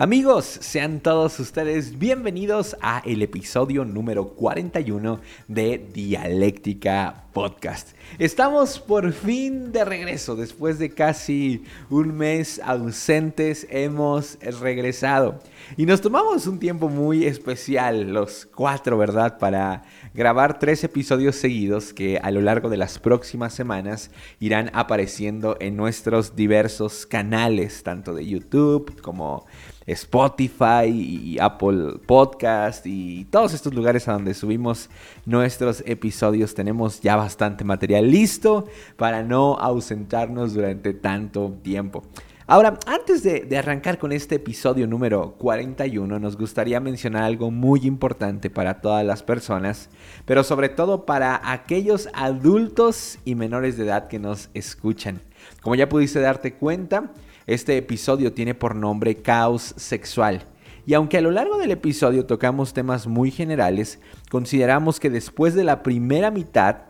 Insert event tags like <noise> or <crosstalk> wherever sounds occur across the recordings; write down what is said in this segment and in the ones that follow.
Amigos, sean todos ustedes bienvenidos a el episodio número 41 de Dialéctica Podcast. Estamos por fin de regreso, después de casi un mes ausentes hemos regresado y nos tomamos un tiempo muy especial, los cuatro, ¿verdad? Para grabar tres episodios seguidos que a lo largo de las próximas semanas irán apareciendo en nuestros diversos canales, tanto de YouTube como Spotify y Apple Podcast y todos estos lugares a donde subimos nuestros episodios. Tenemos ya bastante material listo para no ausentarnos durante tanto tiempo. Ahora, antes de, arrancar con este episodio número 41, nos gustaría mencionar algo muy importante para todas las personas, pero sobre todo para aquellos adultos y menores de edad que nos escuchan. Como ya pudiste darte cuenta, este episodio tiene por nombre Caos Sexual. Y aunque a lo largo del episodio tocamos temas muy generales, consideramos que después de la primera mitad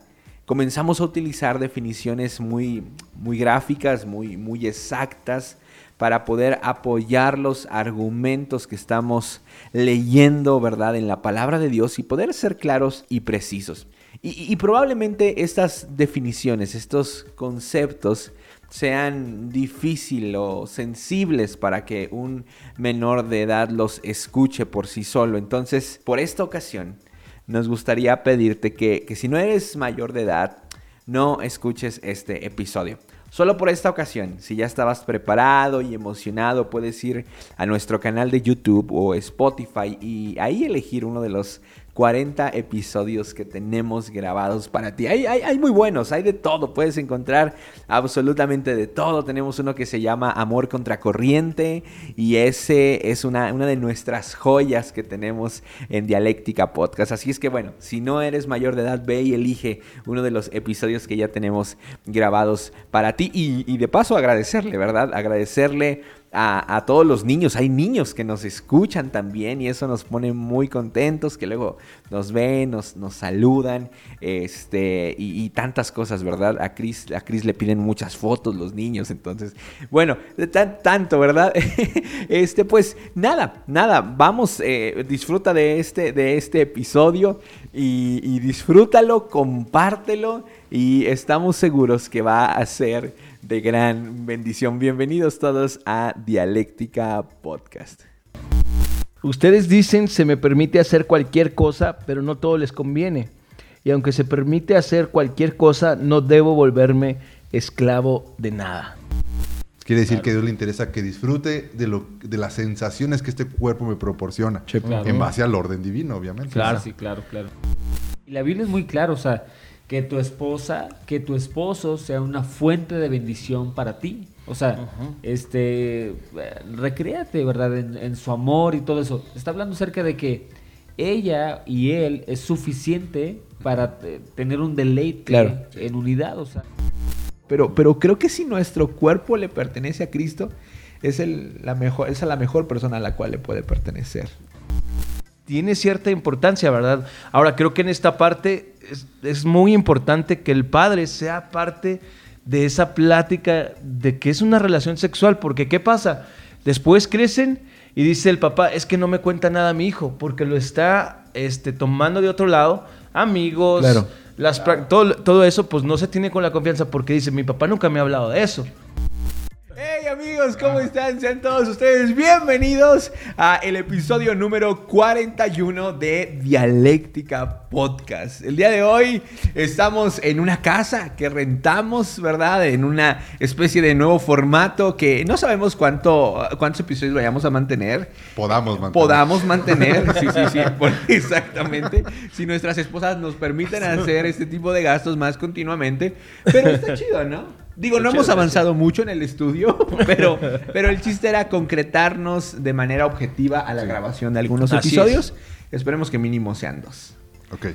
comenzamos a utilizar definiciones muy, muy gráficas, muy, muy exactas, para poder apoyar los argumentos que estamos leyendo, ¿verdad?, en la palabra de Dios y poder ser claros y precisos. Y, y probablemente estas definiciones, estos conceptos, sean difíciles o sensibles para que un menor de edad los escuche por sí solo. Entonces, por esta ocasión, nos gustaría pedirte que, que si no eres mayor de edad, no escuches este episodio. Solo por esta ocasión, si ya estabas preparado y emocionado, puedes ir a nuestro canal de YouTube o Spotify y ahí elegir uno de los 40 episodios que tenemos grabados para ti. Hay, hay, muy buenos, hay de todo, puedes encontrar absolutamente de todo. Tenemos uno que se llama Amor contra Corriente y ese es una, una de nuestras joyas que tenemos en Dialéctica Podcast. Así es que bueno, si no eres mayor de edad, ve y elige uno de los episodios que ya tenemos grabados para ti y de paso agradecerle, ¿verdad? Agradecerle a, todos los niños. Hay niños que nos escuchan también y eso nos pone muy contentos, que luego nos ven, nos, nos saludan, este, y, tantas cosas, ¿verdad? A Chris, a Chris le piden muchas fotos los niños, entonces, bueno, tan, tanto, ¿verdad? <laughs> este, pues nada, nada, vamos, eh, disfruta de este, de este episodio y, disfrútalo, compártelo y estamos seguros que va a ser de gran bendición. Bienvenidos todos a Dialéctica Podcast. Ustedes dicen se me permite hacer cualquier cosa, pero no todo les conviene. Y aunque se permite hacer cualquier cosa, no debo volverme esclavo de nada. Quiere decir que a Dios le interesa que disfrute de, lo, de las sensaciones que este cuerpo me proporciona. En base al orden divino, obviamente. Claro, sí, claro, claro. Y la Biblia es muy clara, o sea, que tu esposa, que tu esposo sea una fuente de bendición para ti. O sea, este, recréate, ¿verdad? En, su amor y todo eso. Está hablando acerca de que ella y él es suficiente para tener un deleite en unidad, o sea. Pero, pero creo que si nuestro cuerpo le pertenece a Cristo, es, el, la mejor, es la mejor persona a la cual le puede pertenecer. Tiene cierta importancia, ¿verdad? Ahora, creo que en esta parte es, muy importante que el padre sea parte de esa plática de que es una relación sexual, porque ¿qué pasa? Después crecen y dice el papá, es que no me cuenta nada mi hijo, porque lo está este, tomando de otro lado, amigos, las, todo, todo eso, pues no se tiene con la confianza, porque dice, mi papá nunca me ha hablado de eso. Amigos, ¿cómo están? Sean todos ustedes bienvenidos a el episodio número 41 de Dialéctica Podcast. El día de hoy estamos en una casa que rentamos, ¿verdad? En una especie de nuevo formato que no sabemos cuánto, cuántos episodios vayamos a mantener. Podamos mantener. Podamos mantener, <laughs> sí, sí, sí, <laughs> exactamente. Si nuestras esposas nos permiten <laughs> hacer este tipo de gastos más continuamente. Pero está chido, ¿no? Digo, no hemos avanzado mucho en el estudio, <laughs> pero, pero el chiste era concretarnos de manera objetiva a la grabación de algunos episodios. Esperemos que mínimo sean dos.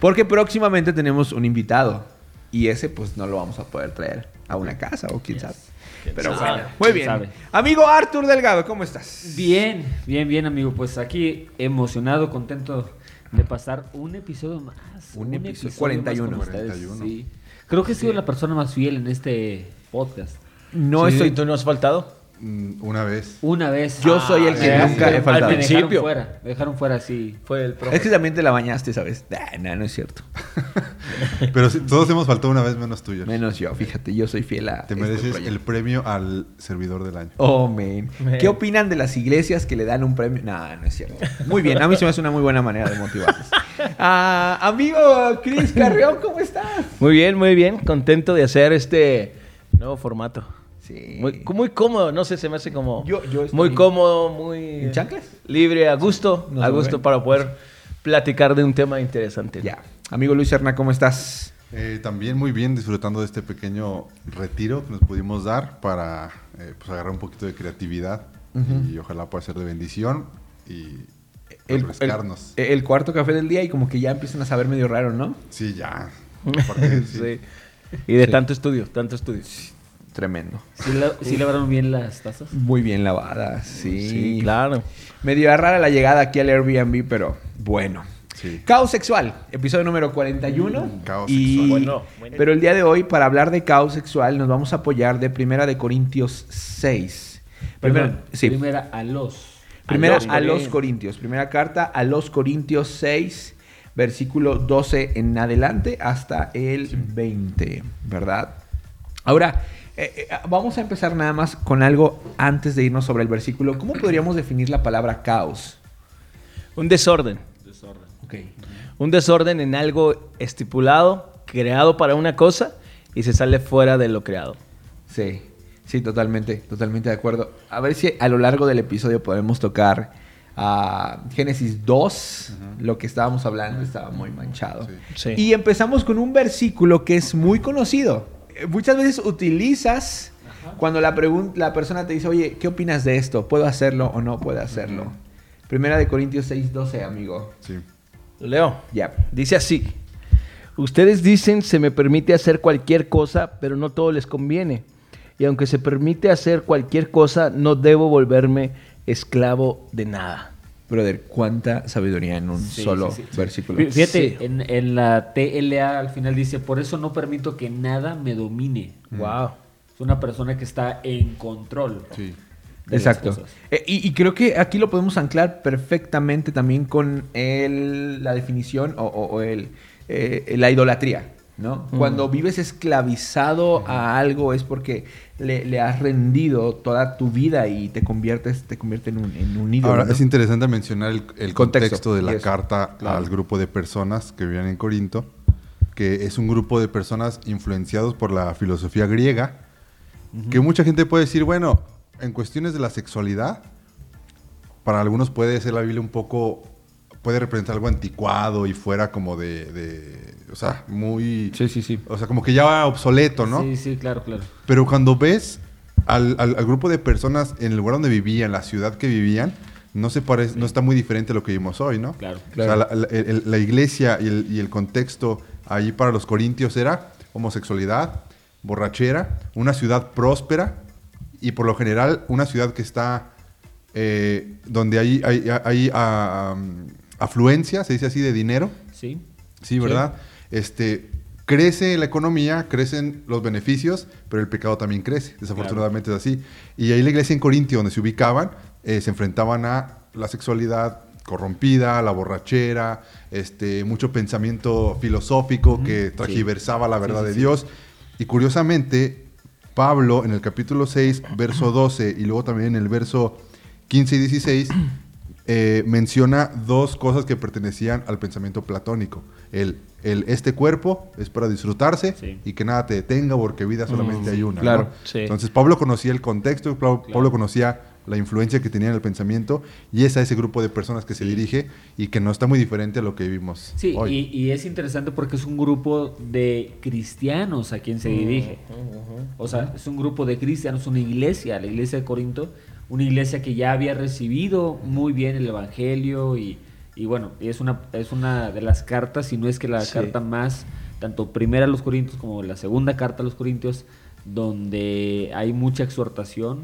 Porque próximamente tenemos un invitado. Y ese pues no lo vamos a poder traer a una casa o quién sabe. Pero bueno, muy bien. Amigo Artur Delgado, ¿cómo estás? Bien, bien, bien, amigo. Pues aquí emocionado, contento de pasar un episodio más. Un, episodio, 41. Sí. Creo que he sido la persona más fiel en este podcast. No estoy, ¿Tú no has faltado? Mm, Una vez. Una vez. Yo soy el que Ah, nunca he me faltado. dejaron Principio. fuera. Me dejaron fuera, sí. Fue el profe. Es que también te la bañaste, ¿sabes? Ah, no, no es cierto. <laughs> Pero sí, todos hemos faltado una vez menos tuyo. Menos yo, fíjate, yo soy fiel a. Te este mereces proyecto. el premio al servidor del año. Oh, man. Man. ¿Qué opinan de las iglesias que le dan un premio? No, no es cierto. Muy bien, a mí se me hace una muy buena manera de motivarlos. Ah, amigo Chris Carrión, ¿cómo estás? Muy bien, muy bien. Contento de hacer este nuevo formato. Sí. Muy, muy cómodo, no sé, se me hace como Yo- yo estoy- muy cómodo, muy ¿En chanclas? libre, a gusto, a gusto para poder platicar de un tema interesante. Ya. Amigo Luis Serna, ¿cómo estás? Eh, también muy bien disfrutando de este pequeño retiro que nos pudimos dar para eh, pues agarrar un poquito de creatividad y ojalá pueda ser de bendición y El, refrescarnos. el- el cuarto café del día y como que ya empiezan a saber medio raro, ¿no? Sí, ya. <laughs> Sí. Sí. Y de Sí. tanto estudio, tanto estudio. Tremendo. ¿Sí, la- sí lavaron bien las tazas? Muy bien lavadas, sí. Sí, claro. Medio rara la llegada aquí al Airbnb, pero bueno. Sí. Caos sexual, episodio número 41. Caos Y- sexual. Bueno, bueno. Pero el día de hoy, para hablar de caos sexual, nos vamos a apoyar de Primera de Corintios 6. Primera, Perdón, sí, Primera a los. primera los a los Corintios. Corintios. Primera carta a los Corintios 6, versículo 12 en adelante hasta el 20, ¿verdad? Ahora, eh, eh, vamos a empezar nada más con algo antes de irnos sobre el versículo. ¿Cómo podríamos definir la palabra caos? Un desorden. Ok. Un desorden en algo estipulado, creado para una cosa y se sale fuera de lo creado. Sí, sí, totalmente, totalmente de acuerdo. A ver si a lo largo del episodio podemos tocar a Génesis 2, lo que estábamos hablando estaba muy manchado. Sí. Y empezamos con un versículo que es muy conocido. Muchas veces utilizas cuando la, la persona te dice, oye, ¿qué opinas de esto? ¿Puedo hacerlo o no puedo hacerlo? Primera de Corintios 6, 12, amigo. Sí. Leo. Ya. Dice así. Ustedes dicen se me permite hacer cualquier cosa, pero no todo les conviene. Y aunque se permite hacer cualquier cosa, no debo volverme esclavo de nada. Brother, cuánta sabiduría en un Sí, solo sí, sí. versículo. Fí- Fíjate, Sí. en, en la TLA al final dice, por eso no permito que nada me domine. Wow. Es una persona que está en control. Sí. Exacto. Eh, y, y creo que aquí lo podemos anclar perfectamente también con el- la definición o, o- o el, eh, la idolatría. ¿No? Cuando vives esclavizado a algo es porque le, le has rendido toda tu vida y te conviertes te convierte en un, en un ídolo. Ahora, ¿no? es interesante mencionar el, el Contexto, contexto, de la carta claro. al grupo de personas que vivían en Corinto, que es un grupo de personas influenciados por la filosofía griega, que mucha gente puede decir, bueno, en cuestiones de la sexualidad, para algunos puede ser la Biblia un poco, puede representar algo anticuado y fuera como de, de- o sea, muy, Sí, sí, sí. o sea, como que ya va obsoleto, ¿no? Sí, sí, claro, claro. Pero cuando ves al, al- al grupo de personas en el lugar donde vivían, la ciudad que vivían, no se parece, no está muy diferente a lo que vimos hoy, ¿no? Claro. O sea, la, la- el- la iglesia y el, y el contexto ahí para los corintios era homosexualidad, borrachera, una ciudad próspera y por lo general una ciudad que está eh, donde hay, hay, hay, um, afluencia, se dice así, de dinero. Sí. Sí, ¿verdad? Este, crece la economía, crecen los beneficios, pero el pecado también crece. Desafortunadamente es así. Y ahí la iglesia en Corintio, donde se ubicaban, eh, se enfrentaban a la sexualidad corrompida, la borrachera, este, mucho pensamiento filosófico que tragiversaba la verdad Sí, de. Dios. Y curiosamente, Pablo en el capítulo 6, verso 12, y luego también en el verso 15 y 16, eh, menciona dos cosas que pertenecían al pensamiento platónico. El, el este cuerpo es para disfrutarse Sí. y que nada te detenga porque vida solamente hay una. ¿no? claro, sí. Entonces Pablo conocía el contexto, Pablo, Pablo conocía la influencia que tenía en el pensamiento y es a ese grupo de personas que se dirige y que no está muy diferente a lo que vivimos Sí, hoy. y, y es interesante porque es un grupo de cristianos a quien se dirige. O sea, es un grupo de cristianos, una iglesia, la iglesia de Corinto, una iglesia que ya había recibido muy bien el Evangelio y, y bueno, es una, es una de las cartas, si no es que la Sí. carta más, tanto primera a los Corintios como la segunda carta a los Corintios, donde hay mucha exhortación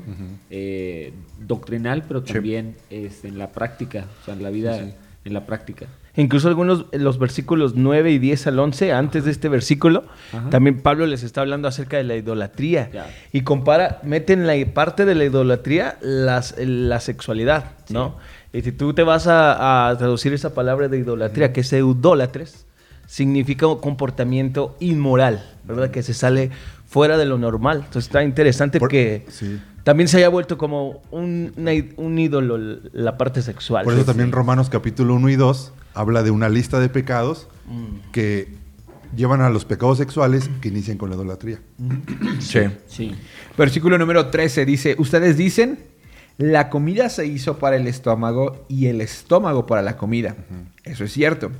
eh, doctrinal, pero Sí. también este, en la práctica, o sea, en la vida Sí, sí. en la práctica. Incluso algunos, los versículos 9 y 10 al 11, antes de este versículo, Ajá. también Pablo les está hablando acerca de la idolatría. Y compara, mete en la parte de la idolatría las, la sexualidad, ¿no? Y si tú te vas a, a traducir esa palabra de idolatría, que es eudólatres, significa un comportamiento inmoral, ¿verdad? Que se sale fuera de lo normal. Entonces está interesante Por- que sí. También se haya vuelto como un, una i- un ídolo la parte sexual. Por eso Sí. también Romanos capítulo 1 y 2 habla de una lista de pecados Mm. que llevan a los pecados sexuales que inician con la idolatría. Sí. Sí. Versículo número 13 dice, ustedes dicen, la comida se hizo para el estómago y el estómago para la comida. Eso es cierto.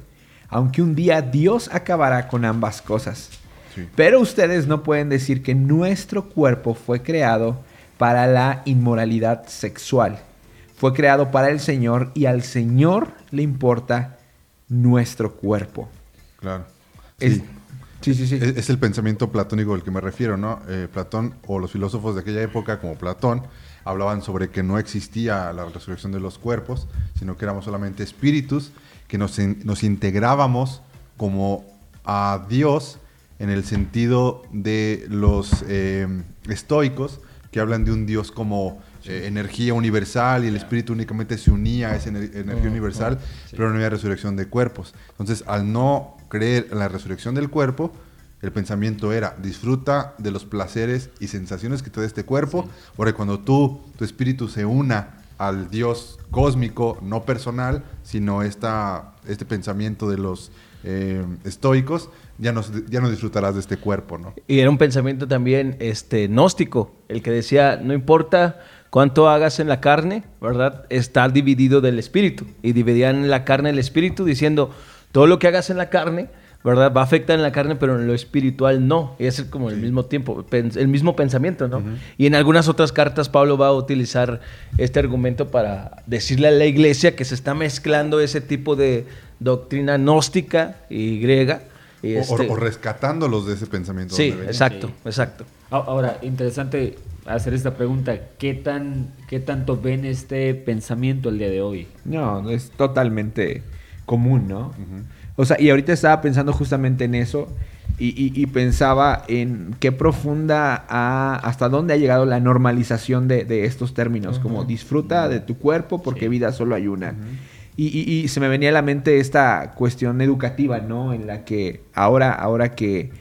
Aunque un día Dios acabará con ambas cosas. Sí. Pero ustedes no pueden decir que nuestro cuerpo fue creado para la inmoralidad sexual. Fue creado para el Señor y al Señor le importa nuestro cuerpo. Claro. Es- Sí. sí, sí, sí. Es, es el pensamiento platónico al que me refiero, ¿no? Eh, Platón o los filósofos de aquella época, como Platón, hablaban sobre que no existía la resurrección de los cuerpos, sino que éramos solamente espíritus, que nos, nos integrábamos como a Dios en el sentido de los eh, estoicos, que hablan de un Dios como eh, energía universal y el espíritu únicamente se unía a esa ener- energía universal, pero no había resurrección de cuerpos. Entonces, al no creer en la resurrección del cuerpo, el pensamiento era, disfruta de los placeres y sensaciones que te da este cuerpo, porque cuando tú, tu espíritu se una al Dios cósmico, no personal, sino esta, este pensamiento de los eh, estoicos, ya no, ya no disfrutarás de este cuerpo, ¿no? Y era un pensamiento también este, gnóstico, el que decía, no importa cuánto hagas en la carne, ¿verdad? Está dividido del espíritu. Y dividían la carne del espíritu diciendo, todo lo que hagas en la carne, ¿verdad? Va a afectar en la carne, pero en lo espiritual no. Y es como el mismo tiempo, el mismo pensamiento, ¿no? Y en algunas otras cartas Pablo va a utilizar este argumento para decirle a la iglesia que se está mezclando ese tipo de doctrina gnóstica y griega. Y O- este- o, rescatándolos de ese pensamiento. Sí, exacto, Sí. exacto. Ahora, interesante hacer esta pregunta. ¿Qué, tan, ¿Qué tanto ven este pensamiento el día de hoy? No, es totalmente común, ¿no? O sea, y ahorita estaba pensando justamente en eso y, y- y pensaba en qué profunda ha- hasta dónde ha llegado la normalización de, de estos términos, como disfruta de tu cuerpo porque Sí. vida solo hay una. Y, y- se me venía a la mente esta cuestión educativa, ¿no? En la que ahora, ahora que,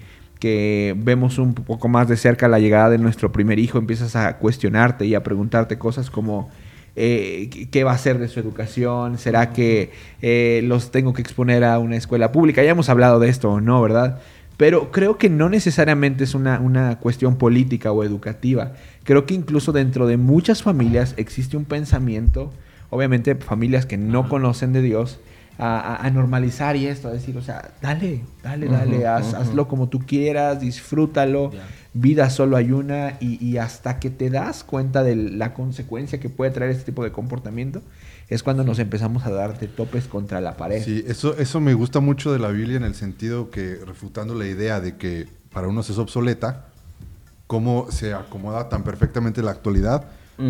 que vemos un poco más de cerca la llegada de nuestro primer hijo, empiezas a cuestionarte y a preguntarte cosas como eh, ¿qué- ¿qué va a ser de su educación? ¿Será que eh, los tengo que exponer a una escuela pública? Ya hemos hablado de esto, ¿no? ¿Verdad? Pero creo que no necesariamente es una, una cuestión política o educativa. Creo que incluso dentro de muchas familias existe un pensamiento, obviamente familias que no conocen de Dios, a, a- a normalizar y esto, a decir, o sea, dale, dale, dale, haz- hazlo como tú quieras, disfrútalo, Ya. vida solo hay una y, y hasta que te das cuenta de la consecuencia que puede traer este tipo de comportamiento, es cuando nos empezamos a dar de topes contra la pared. Sí, eso, eso me gusta mucho de la Biblia en el sentido que, refutando la idea de que para unos es obsoleta, cómo se acomoda tan perfectamente la actualidad,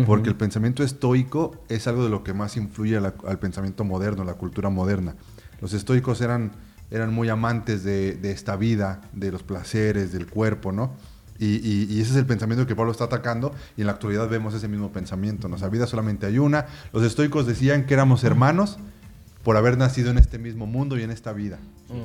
Porque el pensamiento estoico es algo de lo que más influye la- al pensamiento moderno, la cultura moderna. Los estoicos eran, eran muy amantes de, de esta vida, de los placeres, del cuerpo, ¿no? Y, y- y ese es el pensamiento que Pablo está atacando y en la actualidad vemos ese mismo pensamiento. ¿no? O sea, vida solamente hay una. Los estoicos decían que éramos hermanos por haber nacido en este mismo mundo y en esta vida.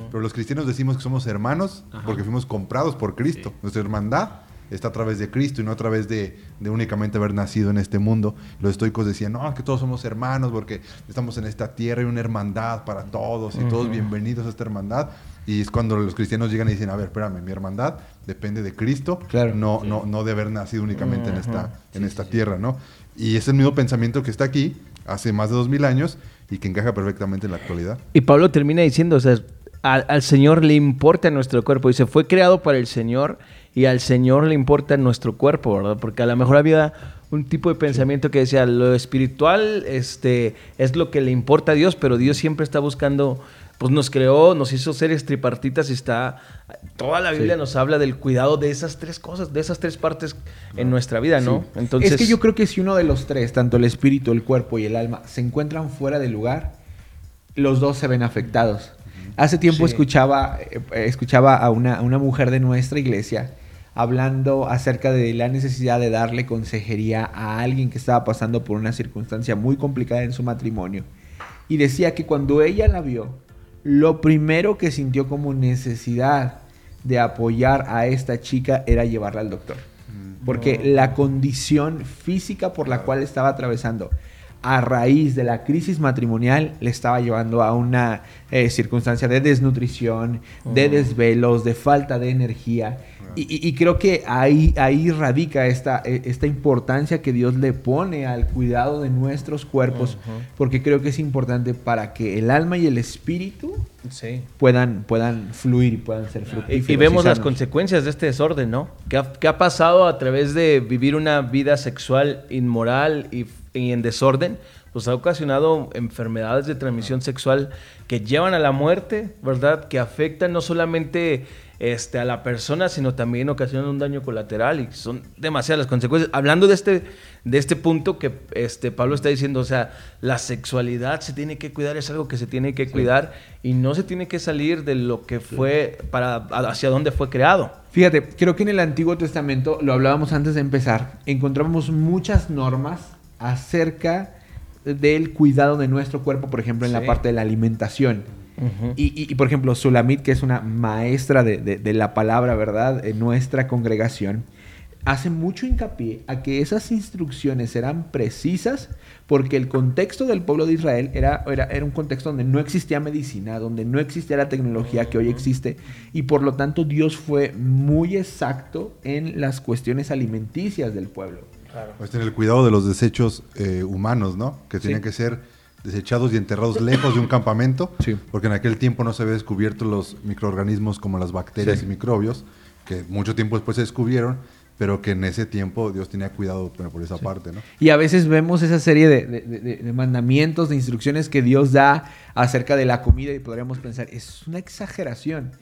Pero los cristianos decimos que somos hermanos Ajá. porque fuimos comprados por Cristo. Nuestra hermandad está a través de Cristo y no a través de, de únicamente haber nacido en este mundo. Los estoicos decían, no, que todos somos hermanos porque estamos en esta tierra y una hermandad para todos y todos bienvenidos a esta hermandad. Y es cuando los cristianos llegan y dicen, a ver, espérame, mi hermandad depende de Cristo, Claro. no, Sí. no, no de haber nacido únicamente en esta, en Sí, esta sí, sí. tierra, ¿no? Y es el mismo pensamiento que está aquí hace más de dos mil años y que encaja perfectamente en la actualidad. Y Pablo termina diciendo, o sea, al, al Señor le importa nuestro cuerpo. Dice, fue creado para el Señor y al Señor le importa nuestro cuerpo, ¿verdad? Porque a lo mejor había un tipo de pensamiento que decía, lo espiritual este, es lo que le importa a Dios, pero Dios siempre está buscando, pues nos creó, nos hizo seres tripartitas y está, toda la Biblia Sí. nos habla del cuidado de esas tres cosas, de esas tres partes en nuestra vida, ¿no? Sí. Entonces, es que yo creo que si uno de los tres, tanto el espíritu, el cuerpo y el alma, se encuentran fuera de lugar, los dos se ven afectados. Hace tiempo Sí. escuchaba, eh, escuchaba a una, a una mujer de nuestra iglesia hablando acerca de la necesidad de darle consejería a alguien que estaba pasando por una circunstancia muy complicada en su matrimonio. Y decía que cuando ella la vio, lo primero que sintió como necesidad de apoyar a esta chica era llevarla al doctor. Porque la condición física por la cual estaba atravesando a raíz de la crisis matrimonial le estaba llevando a una eh, circunstancia de desnutrición, de desvelos, de falta de energía. Y, y- y creo que ahí, ahí radica esta, eh, esta importancia que Dios le pone al cuidado de nuestros cuerpos, porque creo que es importante para que el alma y el espíritu Sí. puedan, puedan fluir y puedan ser Y, fructíferos. y vemos las consecuencias de este desorden, ¿no? ¿Qué ha, qué ha pasado a través de vivir una vida sexual inmoral y, y en desorden? Pues ha ocasionado enfermedades de transmisión sexual que llevan a la muerte, ¿verdad? Que afectan no solamente este, a la persona, sino también ocasionan un daño colateral y son demasiadas las consecuencias. Hablando de este, de este punto que este, Pablo está diciendo, o sea, la sexualidad se tiene que cuidar, es algo que se tiene que cuidar y no se tiene que salir de lo que fue, para hacia dónde fue creado. Fíjate, creo que en el Antiguo Testamento, lo hablábamos antes de empezar, encontramos muchas normas acerca del cuidado de nuestro cuerpo, por ejemplo, en la parte de la alimentación. Y, y- y, por ejemplo, Sulamit, que es una maestra de, de- de la palabra, ¿verdad? En nuestra congregación, hace mucho hincapié a que esas instrucciones eran precisas porque el contexto del pueblo de Israel era, era, era un contexto donde no existía medicina, donde no existía la tecnología que hoy existe y por lo tanto Dios fue muy exacto en las cuestiones alimenticias del pueblo. Pues en el cuidado de los desechos eh, humanos, ¿no? Que tenían que ser desechados y enterrados lejos de un campamento, Sí. porque en aquel tiempo no se había descubierto los microorganismos como las bacterias Sí. y microbios, que mucho tiempo después se descubrieron, pero que en ese tiempo Dios tenía cuidado por esa parte, ¿no? Y a veces vemos esa serie de, de- de- de mandamientos, de instrucciones que Dios da acerca de la comida y podríamos pensar, es una exageración.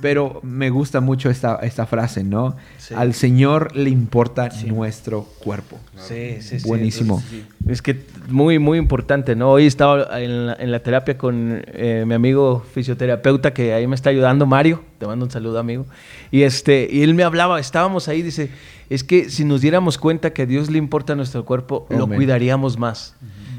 Pero me gusta mucho esta, esta frase, ¿no? Sí. Al Señor le importa nuestro cuerpo. Sí, sí, sí. Buenísimo. Entonces, Es que muy, muy importante, ¿no? Hoy estaba en la, en la terapia con eh, mi amigo fisioterapeuta que ahí me está ayudando, Mario. Te mando un saludo, amigo. Y, este, y él me hablaba, estábamos ahí, dice, es que si nos diéramos cuenta que a Dios le importa nuestro cuerpo, lo cuidaríamos más.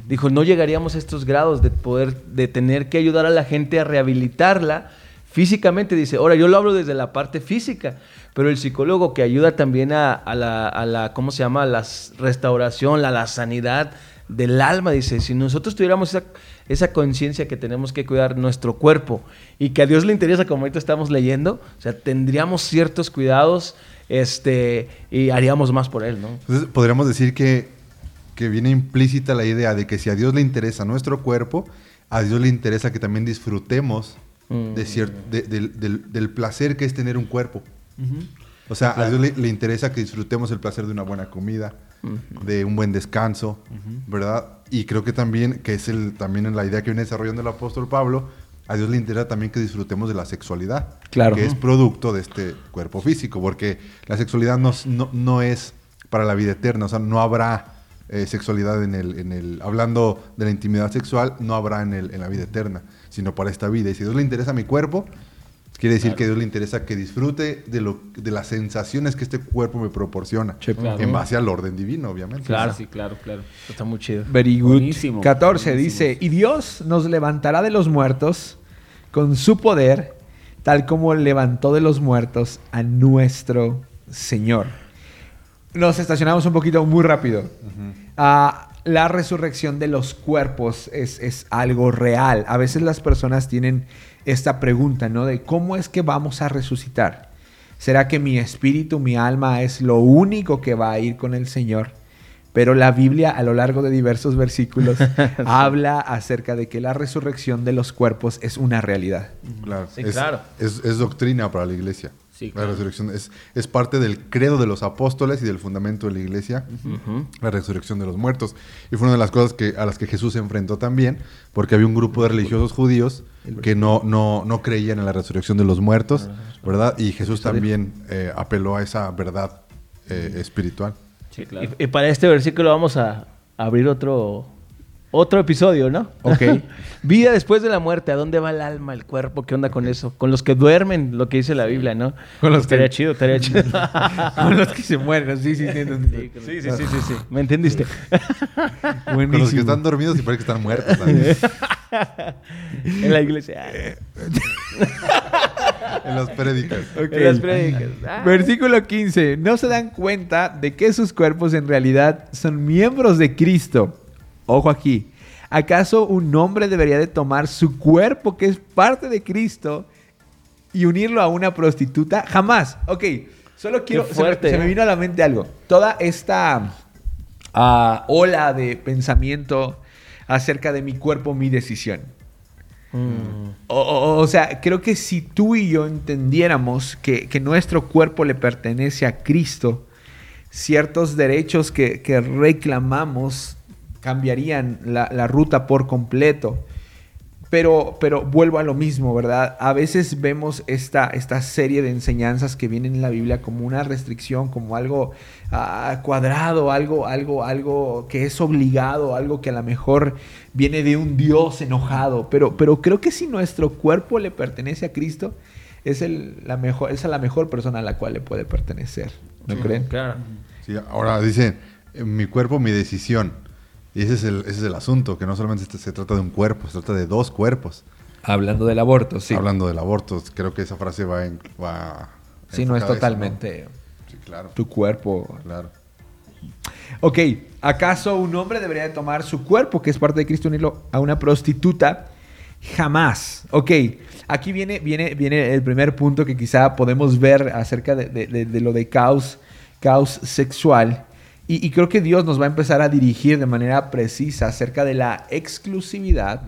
Dijo, no llegaríamos a estos grados de poder, de tener que ayudar a la gente a rehabilitarla físicamente. Dice, ahora yo lo hablo desde la parte física, pero el psicólogo que ayuda también a, a la, a la, ¿cómo se llama? La restauración, la, la sanidad del alma. Dice, si nosotros tuviéramos esa, esa conciencia que tenemos que cuidar nuestro cuerpo y que a Dios le interesa, como ahorita estamos leyendo, o sea, tendríamos ciertos cuidados este, y haríamos más por él, ¿no? Entonces, podríamos decir que, que viene implícita la idea de que si a Dios le interesa nuestro cuerpo, a Dios le interesa que también disfrutemos Mm. de cier- de- del, del- del placer que es tener un cuerpo. O sea, a Dios le, le interesa que disfrutemos el placer de una buena comida, de un buen descanso, ¿verdad? Y creo que también, que es el, también en la idea que viene desarrollando el apóstol Pablo, a Dios le interesa también que disfrutemos de la sexualidad, Claro. que es producto de este cuerpo físico, porque la sexualidad no, es- no, no es para la vida eterna, o sea, no habrá eh, sexualidad en el, en el, hablando de la intimidad sexual, no habrá en, el, en la vida eterna, sino para esta vida. Y si a Dios le interesa mi cuerpo, quiere decir que a Dios le interesa que disfrute de, lo, de las sensaciones que este cuerpo me proporciona, Sí, claro. en base al orden divino, obviamente. Claro. Sí, sí, claro, claro. Está muy chido. Very good. Buenísimo, 14 buenísimo. dice, y Dios nos levantará de los muertos con su poder, tal como levantó de los muertos a nuestro Señor. Nos estacionamos un poquito muy rápido. Ah, la resurrección de los cuerpos es, es algo real. A veces las personas tienen esta pregunta, ¿no? De cómo es que vamos a resucitar. ¿Será que mi espíritu, mi alma es lo único que va a ir con el Señor? Pero la Biblia a lo largo de diversos versículos <laughs> habla acerca de que la resurrección de los cuerpos es una realidad. Claro. Sí, es, claro. Es, es doctrina para la iglesia. Sí, La resurrección es, es parte del credo de los apóstoles y del fundamento de la iglesia, la resurrección de los muertos. Y fue una de las cosas que, a las que Jesús se enfrentó también, porque había un grupo de religiosos judíos que no, no, no creían en la resurrección de los muertos, ¿verdad? Y Jesús también eh, apeló a esa verdad eh, espiritual. Sí, claro. Y, y para este versículo vamos a abrir otro, otro episodio, ¿no? Ok. <laughs> Vida después de la muerte. ¿A dónde va el alma, el cuerpo? ¿Qué onda con eso? Con los que duermen, lo que dice la Biblia, ¿no? Con los estaría que- chido, estaría chido. <laughs> Con los que se mueren, sí, sí, entiendo. Sí, sí, sí, sí, <laughs> sí. ¿Me entendiste? Con los que están dormidos y parece que están muertos también. en la iglesia. en las prédicas. En las prédicas. Ah. Versículo 15. No se dan cuenta de que sus cuerpos en realidad son miembros de Cristo. Ojo aquí. ¿Acaso un hombre debería de tomar su cuerpo, que es parte de Cristo, y unirlo a una prostituta? Jamás. Ok, solo quiero... se me- fuerte, se, me, vino a la mente algo. Toda esta ah, ola de pensamiento acerca de mi cuerpo, mi decisión. Mm. O, o- o sea, creo que si tú y yo entendiéramos que, que nuestro cuerpo le pertenece a Cristo, ciertos derechos que, que reclamamos cambiarían la, la ruta por completo. Pero, pero vuelvo a lo mismo, ¿verdad? A veces vemos esta, esta serie de enseñanzas que vienen en la Biblia como una restricción, como algo ah, cuadrado, algo, algo, algo que es obligado, algo que a lo mejor viene de un Dios enojado. Pero, pero creo que si nuestro cuerpo le pertenece a Cristo, es, el, la mejor, es a la mejor persona a la cual le puede pertenecer. ¿No creen? Claro. Sí, ahora dicen, mi cuerpo, mi decisión. Y ese es el, ese es el asunto, que no solamente se, trata de un cuerpo, se trata de dos cuerpos. Hablando del aborto, sí. Hablando del aborto, creo que esa frase va en... Va Sí, no es eso, totalmente Sí, claro. tu cuerpo. Claro. Ok, ¿acaso un hombre debería de tomar su cuerpo, que es parte de Cristo, unirlo a una prostituta? Jamás. Ok, aquí viene, viene, viene el primer punto que quizá podemos ver acerca de, de- de- de lo de caos, caos sexual. Y, y creo que Dios nos va a empezar a dirigir de manera precisa acerca de la exclusividad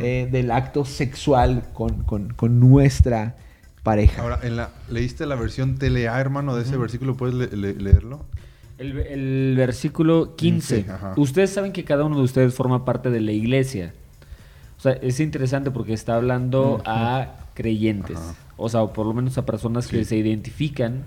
eh, del acto sexual con, con- con nuestra pareja. Ahora, en la, ¿leíste la versión TLA, hermano, de ese versículo? ¿Puedes le- le- leerlo? El, el versículo 15. Sí, ajá. ustedes saben que cada uno de ustedes forma parte de la iglesia. O sea, es interesante porque está hablando a creyentes. Ajá. O sea, o por lo menos a personas que se identifican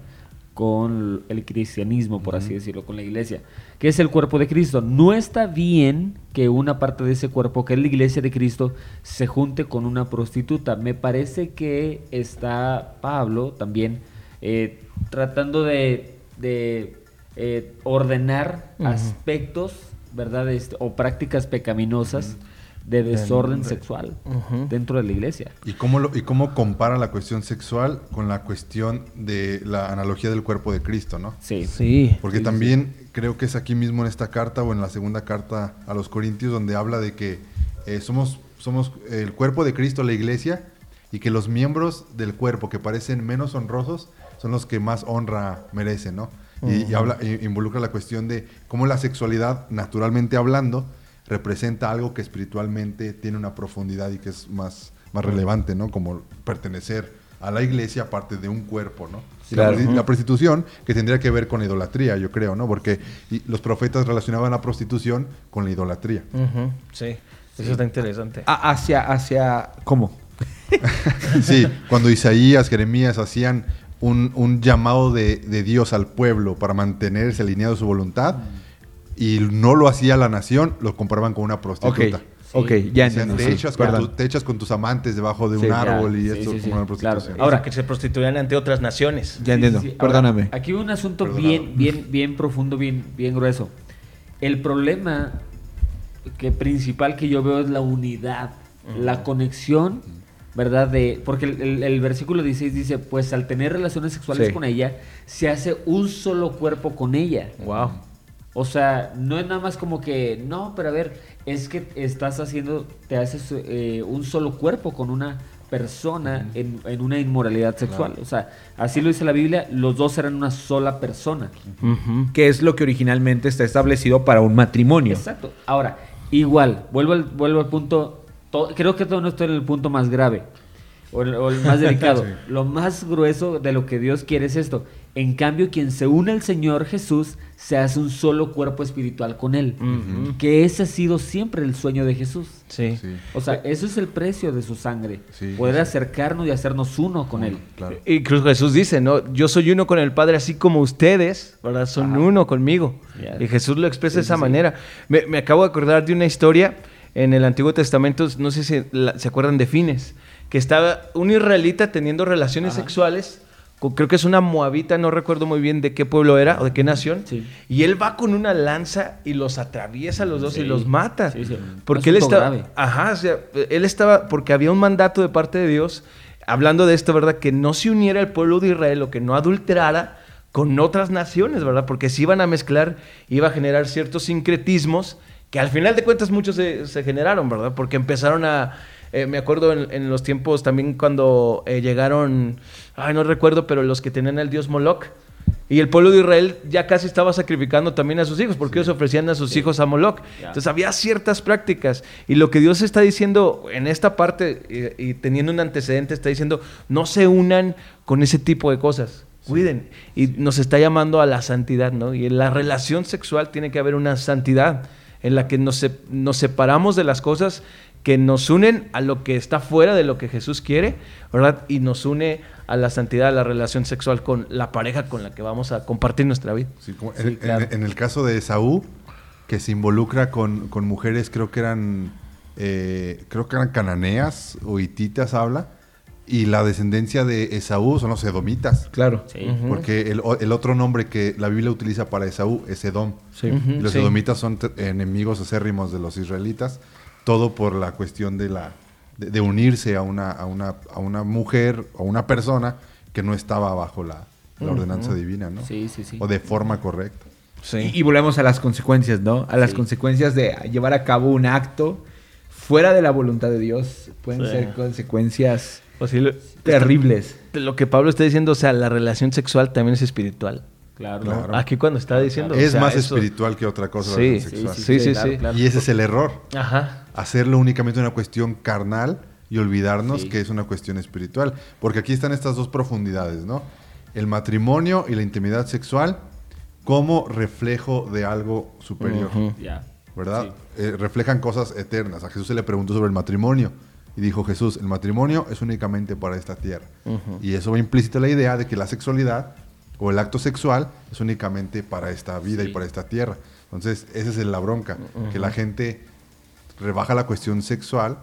con el cristianismo, por así decirlo, con la iglesia, que es el cuerpo de Cristo. No está bien que una parte de ese cuerpo, que es la iglesia de Cristo, se junte con una prostituta. Me parece que está Pablo también eh, tratando de, de, eh, ordenar aspectos, ¿verdad? Este, o prácticas pecaminosas de desorden sexual dentro de la iglesia. ¿Y cómo, lo, ¿Y cómo compara la cuestión sexual con la cuestión de la analogía del cuerpo de Cristo, no? Sí. Sí. Porque Sí, sí, también creo que es aquí mismo en esta carta o en la segunda carta a los Corintios donde habla de que eh, somos, somos el cuerpo de Cristo, la iglesia, y que los miembros del cuerpo que parecen menos honrosos son los que más honra merecen, ¿no? Y, y habla, y involucra la cuestión de cómo la sexualidad, naturalmente hablando, representa algo que espiritualmente tiene una profundidad y que es más, más relevante, ¿no? Como pertenecer a la iglesia aparte de un cuerpo, ¿no? Y Claro. La, prosti- la prostitución que tendría que ver con la idolatría, yo creo, ¿no? Porque y los profetas relacionaban la prostitución con la idolatría. Sí. Eso está interesante. A- hacia, hacia, ¿cómo? <laughs> Sí, cuando Isaías, Jeremías hacían un, un llamado de, de Dios al pueblo para mantenerse alineado a su voluntad y no lo hacía la nación, lo comparaban con una Ok, prostituta. ok, ya entiendo. te, sí, echas con perdón. tu- te echas con tus amantes debajo de Sí, un ya, árbol y sí, esto sí, como sí, una prostitución. claro. Ahora que se prostituían ante otras naciones. Ya entiendo, Sí, sí, sí. Ahora, perdóname. aquí hay un asunto Perdonado. bien, bien, bien profundo, bien, bien grueso. El problema que principal que yo veo es la unidad, la conexión, ¿verdad? De, porque el, el- el versículo 16 dice, pues al tener relaciones sexuales Sí. con ella, se hace un solo cuerpo con ella. Wow. O sea, no es nada más como que, no, pero a ver, es que estás haciendo, te haces eh, un solo cuerpo con una persona en, en una inmoralidad sexual. O sea, así lo dice la Biblia, los dos eran una sola persona. Que es lo que originalmente está establecido para un matrimonio. Exacto. Ahora, igual, vuelvo al, vuelvo al punto, to- creo que todo no está en el punto más grave o el, o el más <laughs> delicado. Lo más grueso de lo que Dios quiere es esto. En cambio, quien se une al Señor Jesús se hace un solo cuerpo espiritual con Él. Que ese ha sido siempre el sueño de Jesús. Sí. Sí, O sea, eso es el precio de su sangre. Sí, Poder sí. acercarnos y hacernos uno con Él. claro. Y Cruz Jesús dice, ¿no? Yo soy uno con el Padre, así como ustedes, ¿verdad? Son Ajá. uno conmigo. Y Jesús lo expresa Sí, de esa manera. Me, me acabo de acordar de una historia en el Antiguo Testamento, no sé si la- se acuerdan de Fines, que estaba un israelita teniendo relaciones Ajá. sexuales, creo que es una moabita, no recuerdo muy bien de qué pueblo era o de qué nación, Sí. y él va con una lanza y los atraviesa a los dos y los mata. Sí. Porque él estaba... grave. Ajá, o sea, él estaba, porque había un mandato de parte de Dios, hablando de esto, ¿verdad? Que no se uniera el pueblo de Israel o que no adulterara con otras naciones, ¿verdad? Porque si iban a mezclar, iba a generar ciertos sincretismos que al final de cuentas muchos se, se generaron, ¿verdad? Porque empezaron a... eh, me acuerdo en, en los tiempos también cuando eh, llegaron, ay, no recuerdo, pero los que tenían al dios Moloch. Y el pueblo de Israel ya casi estaba sacrificando también a sus hijos, porque ellos ofrecían a sus hijos a Moloch. Entonces había ciertas prácticas. Y lo que Dios está diciendo en esta parte, eh, y, teniendo un antecedente, está diciendo, no se unan con ese tipo de cosas. Cuiden. Y nos está llamando a la santidad, ¿no? Y en la relación sexual tiene que haber una santidad en la que nos, nos separamos de las cosas que nos unen a lo que está fuera de lo que Jesús quiere, ¿verdad? Y nos une a la santidad, a la relación sexual con la pareja con la que vamos a compartir nuestra vida. Sí, como Sí, en, claro. en el caso de Esaú, que se involucra con, con mujeres, creo que eran, eh, creo que eran cananeas o hititas, habla, y la descendencia de Esaú son los edomitas. Claro. Sí. Porque el, o- el otro nombre que la Biblia utiliza para Esaú es Edom. Sí. Los sí. edomitas son enemigos acérrimos de los israelitas. Todo por la cuestión de, la, de, de unirse a una, a, una, a una mujer o una persona que no estaba bajo la, la ordenanza divina, ¿no? Sí, sí, sí. O de forma correcta. Sí. Y, y volvemos a las consecuencias, ¿no? A las Sí. consecuencias de llevar a cabo un acto fuera de la voluntad de Dios. Pueden Sí. ser consecuencias O sea, lo- terribles. Lo que Pablo está diciendo, o sea, la relación sexual también es espiritual. Claro. Aquí cuando está diciendo... o es sea, más eso- espiritual que otra cosa. la Sí, sí, sexual. sí, sí, claro, sí. claro. Y ese es el error. Ajá. Hacerlo únicamente una cuestión carnal y olvidarnos Sí. que es una cuestión espiritual. Porque aquí están estas dos profundidades, ¿no? El matrimonio y la intimidad sexual como reflejo de algo superior. Ya. ¿verdad? Sí. Eh, reflejan cosas eternas. A Jesús se le preguntó sobre el matrimonio y dijo Jesús, el matrimonio es únicamente para esta tierra. Y eso va implícita la idea de que la sexualidad o el acto sexual es únicamente para esta vida Sí. y para esta tierra. Entonces, esa es la bronca, que la gente rebaja la cuestión sexual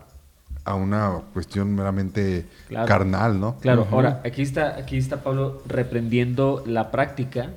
a una cuestión meramente Claro. carnal, ¿no? Claro, Ujú. ahora aquí está, aquí está Pablo reprendiendo la práctica,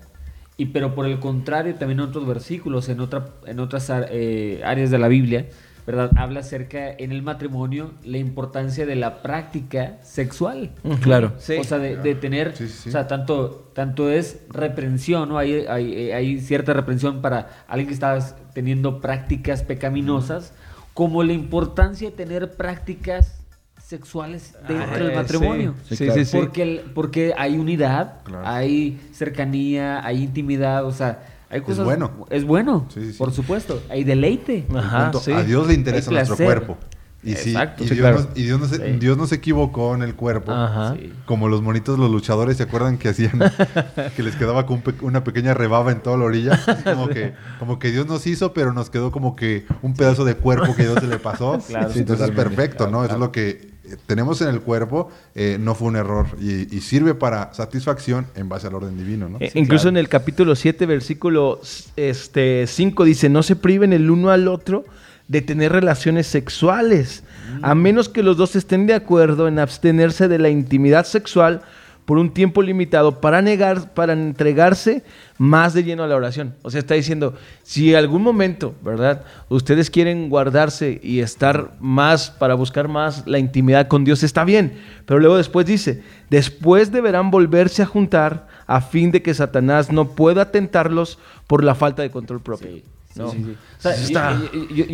y pero por el contrario también en otros versículos, en, otra, en otras eh, áreas de la Biblia, ¿verdad? Habla acerca en el matrimonio la importancia de la práctica sexual. Claro. Sí. O sea, de, de tener, Sí, sí, sí. o sea, tanto, tanto es reprensión, ¿no? Hay, hay, eh, hay cierta reprensión para alguien que está teniendo prácticas pecaminosas, como la importancia de tener prácticas sexuales dentro Ah, del sí. matrimonio. Sí, Sí, claro. sí, sí. Porque, el- porque hay unidad, Claro. hay cercanía, hay intimidad, o sea, hay cosas... bueno. Es bueno, Sí, sí. por supuesto. Hay deleite. El Ajá, punto, sí. A Dios le interesa nuestro cuerpo. Y, sí, Exacto. y Sí, Dios, claro. no, y Dios no se, Sí. Dios no se equivocó en el cuerpo. Ajá. Sí. Como los monitos, los luchadores, ¿se acuerdan que hacían? <laughs> que les quedaba con un pe- una pequeña rebaba en toda la orilla. <laughs> Como que, como que Dios nos hizo, pero nos quedó como que un pedazo de cuerpo que Dios se le pasó. <laughs> Claro. Sí, Entonces es perfecto, ¿no? Eso es lo que tenemos en el cuerpo, eh, no fue un error. Y, y sirve para satisfacción en base al orden divino, ¿no? Eh, Incluso en el capítulo 7, versículo este, 5 dice, no se priven el uno al otro de tener relaciones sexuales, a menos que los dos estén de acuerdo en abstenerse de la intimidad sexual por un tiempo limitado para negar, para entregarse más de lleno a la oración. O sea, está diciendo, si algún momento, ¿verdad? Ustedes quieren guardarse y estar más, para buscar más la intimidad con Dios, está bien. Pero luego después dice, después deberán volverse a juntar a fin de que Satanás no pueda tentarlos por la falta de control propio. Sí, sí, ¿no? sí, sí. O sea, Eso yo- está- yo,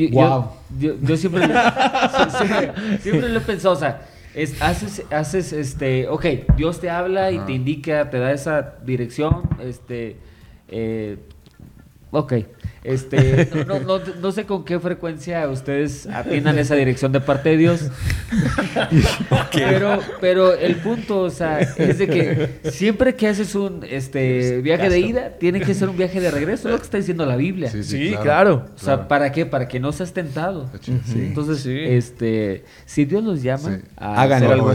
yo- yo- siempre, <laughs> siempre lo he pensado, o sea, es- haces, haces, este, ok, Dios te habla y te indica, te da esa dirección, este, eh, ok, Este, no, <laughs> no, no, no sé con qué frecuencia ustedes atiendan esa dirección de parte de Dios. Pero, pero el punto, o sea, es de que siempre que haces un este viaje de ida, tiene que ser un viaje de regreso, es lo que está diciendo la Biblia. Sí, Sí, claro. O sea, ¿para qué? Para que no seas tentado. Sí. Entonces, Sí. este, si Dios los llama Sí. a Háganlo. hacer algo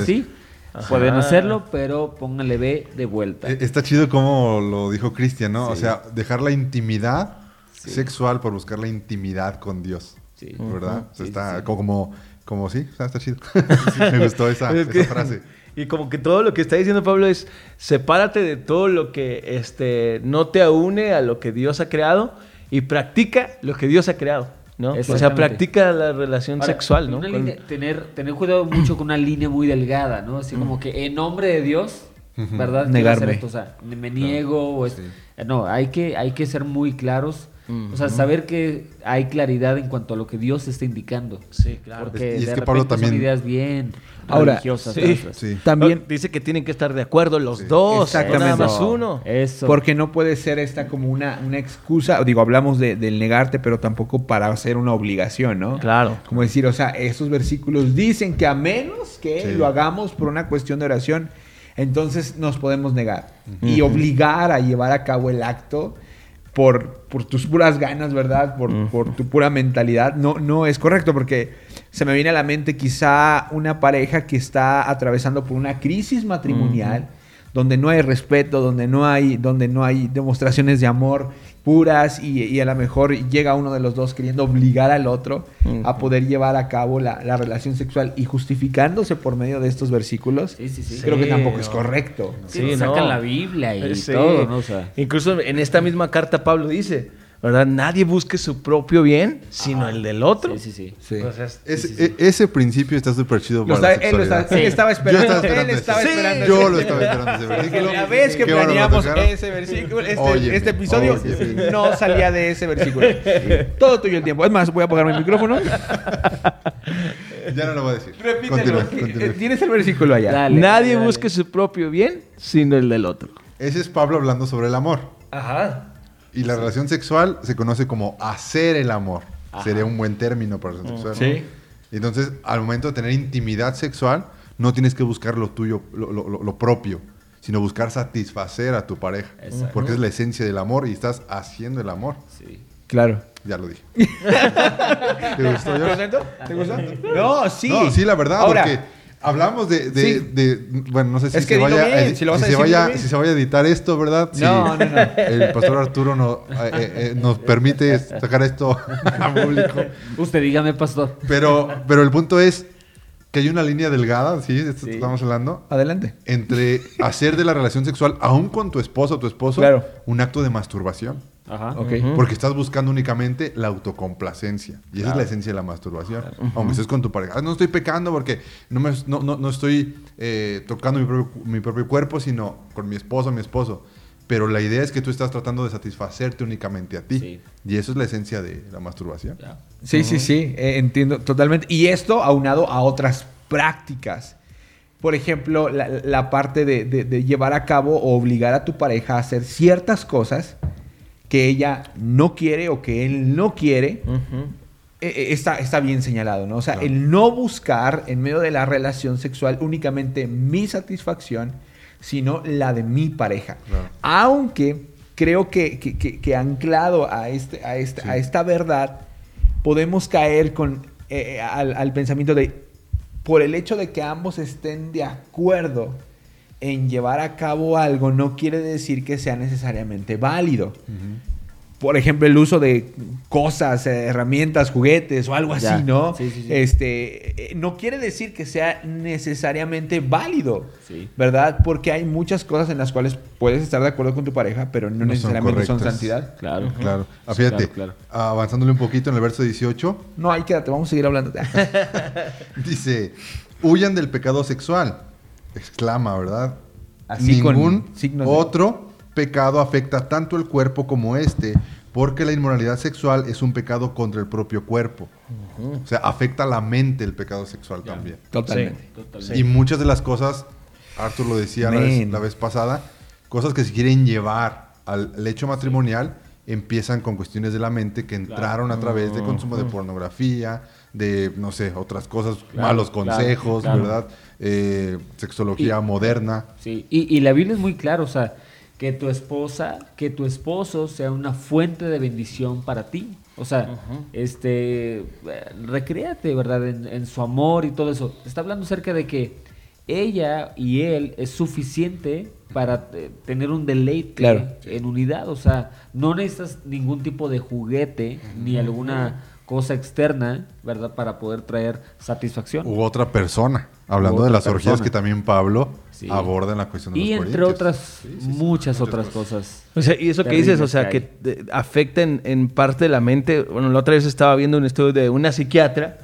Ajá. pueden hacerlo, pero pónganle B de vuelta. Eh, Está chido como lo dijo Cristian, ¿no? O sea, dejar la intimidad Sí. sexual por buscar la intimidad con Dios. Sí. ¿Verdad? O sea, Sí, está sí. como, como sí, o sea, está chido. <laughs> <laughs> Me gustó esa, Es esa que- frase. Y como que todo lo que está diciendo Pablo es, sepárate de todo lo que este, no te aúne a lo que Dios ha creado y practica lo que Dios ha creado, ¿no? O sea, practica la relación Ahora, sexual, ¿no? una Con- línea- tener, tener cuidado mucho con una línea muy delgada, ¿no? Así como que en nombre de Dios. ¿verdad? Negarme. hacer esto, o sea, me niego. o es- Sí. No, hay que, hay que ser muy claros. O sea, saber que hay claridad en cuanto a lo que Dios está indicando. Sí, claro. Porque Y es de que Pablo repente son también- ideas bien Ahora, religiosas. sí. También Dice que tienen que estar de acuerdo los Sí. dos, Exactamente. nada más uno. Eso. Porque no puede ser esta como una, una excusa, digo, hablamos de, del negarte, pero tampoco para hacer una obligación, ¿no? Claro. Como decir, o sea, estos versículos dicen que a menos que Sí. lo hagamos por una cuestión de oración, entonces nos podemos negar y obligar a llevar a cabo el acto por, por tus puras ganas, ¿verdad? Por, por tu pura mentalidad. No, no es correcto porque se me viene a la mente quizá una pareja que está atravesando por una crisis matrimonial. donde no hay respeto, donde no hay, donde no hay demostraciones de amor puras y, y a lo mejor llega uno de los dos queriendo obligar al otro a poder llevar a cabo la, la relación sexual y justificándose por medio de estos versículos, Sí, sí, sí. creo que tampoco es correcto. Sí, Sí, sacan la Biblia y Sí. todo, ¿no? O sea, Incluso en esta misma carta Pablo dice, ¿verdad? Nadie busque su propio bien, sino el del otro. sí, sí, sí. Sí. O sea, es- Ese, Sí, sí, e- ese principio está súper chido para está- la él, lo está- sexualidad. él estaba Yo esperando, estaba esperando él estaba Sí, esperando Yo lo estaba esperando ese versículo. <laughs> la vez que planeamos ese versículo, este, Óyeme, este episodio óyeme. no salía de ese versículo. Todo tuyo el tiempo. Es más, voy a apagar mi micrófono. Ya no lo voy a decir. Repítelo. Continúa, que- continúa. eh, Tienes el versículo allá. Dale, Nadie dale. busque su propio bien, sino el del otro. Ese es Pablo hablando sobre el amor. Ajá. Y la relación sexual se conoce como hacer el amor. Sería un buen término para la relación sexual. Sí. Entonces, al momento de tener intimidad sexual, no tienes que buscar lo tuyo, lo, lo- lo- propio, sino buscar satisfacer a tu pareja. Exacto. Porque es la esencia del amor y estás haciendo el amor. Sí. Claro. Ya lo dije. <laughs> ¿Te gustó, ¿Te gustó? ¿Te gustó? No, sí. No, sí, la verdad, Ahora, porque hablamos de, de- Sí. de- bueno, no sé si Es que se vaya, bien, si se vaya, dilo bien. si se vaya a editar esto, ¿verdad? No, no, no. <laughs> El pastor Arturo no- eh, eh, eh, nos permite sacar esto <laughs> a público. Usted dígame, pastor. Pero, pero el punto es que hay una línea delgada, ¿sí? De esto Sí. estamos hablando. Adelante. Entre hacer de la relación sexual, aún con tu esposo o tu esposo, Claro. un acto de masturbación. Ajá. Ok. Porque estás buscando únicamente la autocomplacencia. Y esa es la esencia de la masturbación. Aunque estés con tu pareja. "Ah, No estoy pecando porque no, me- no, no- no estoy eh, tocando mi propio, mi propio cuerpo, sino con mi esposo o mi esposo. Pero la idea es que tú estás tratando de satisfacerte únicamente a ti. Sí. Y eso es la esencia de la masturbación. Ya. Sí, sí, sí, eh, entiendo totalmente. Y esto aunado a otras prácticas. Por ejemplo, la, la parte de, de- de llevar a cabo o obligar a tu pareja a hacer ciertas cosas que ella no quiere o que él no quiere, eh, eh, está, está bien señalado, ¿no? O sea, Claro. el no buscar en medio de la relación sexual únicamente mi satisfacción, sino la de mi pareja. Claro. Aunque creo que, que- que- que anclado a, este, a, este- Sí. a esta verdad, podemos caer con, eh, al, al pensamiento de, por el hecho de que ambos estén de acuerdo en llevar a cabo algo, no quiere decir que sea necesariamente válido. Por ejemplo, el uso de cosas, eh, herramientas, juguetes o algo así, Ya. ¿no? Sí, sí, sí. Este, eh, no quiere decir que sea necesariamente válido, Sí. ¿verdad? Porque hay muchas cosas en las cuales puedes estar de acuerdo con tu pareja, pero no, necesariamente son, santidad. Claro. Claro. Ah, Sí, fíjate, claro, avanzándole un poquito en el verso 18, No, ahí quédate, vamos a seguir hablando. <laughs> dice, huyan del pecado sexual. Exclama, ¿verdad? Así con Ningún de- otro pecado afecta tanto el cuerpo como este, porque la inmoralidad sexual es un pecado contra el propio cuerpo. O sea, afecta la mente el pecado sexual también. Totalmente. Totalmente. Y muchas de las cosas, Arthur lo decía la vez, la vez pasada, cosas que se quieren llevar al lecho matrimonial empiezan con cuestiones de la mente que entraron a través de consumo de pornografía, de, no sé, otras cosas, Claro, malos claro, consejos, claro. ¿verdad? Eh, sexología Y- moderna. Sí, y, y la Biblia es muy clara, o sea, que tu esposa, que tu esposo sea una fuente de bendición para ti. O sea, este, eh, recréate, ¿verdad? En, en su amor y todo eso. Está hablando acerca de que ella y él es suficiente para eh, tener un deleite Claro. en unidad. O sea, no necesitas ningún tipo de juguete ni alguna cosa externa, ¿verdad? Para poder traer satisfacción. U otra persona. Hablando de las orgías persona. que también Pablo Sí. aborda en la cuestión de y los entre otras, Sí, sí, sí, muchas otras cosas. O sea, y eso que dices, o sea, que que afecta en, en parte de la mente. Bueno, la otra vez estaba viendo un estudio de una psiquiatra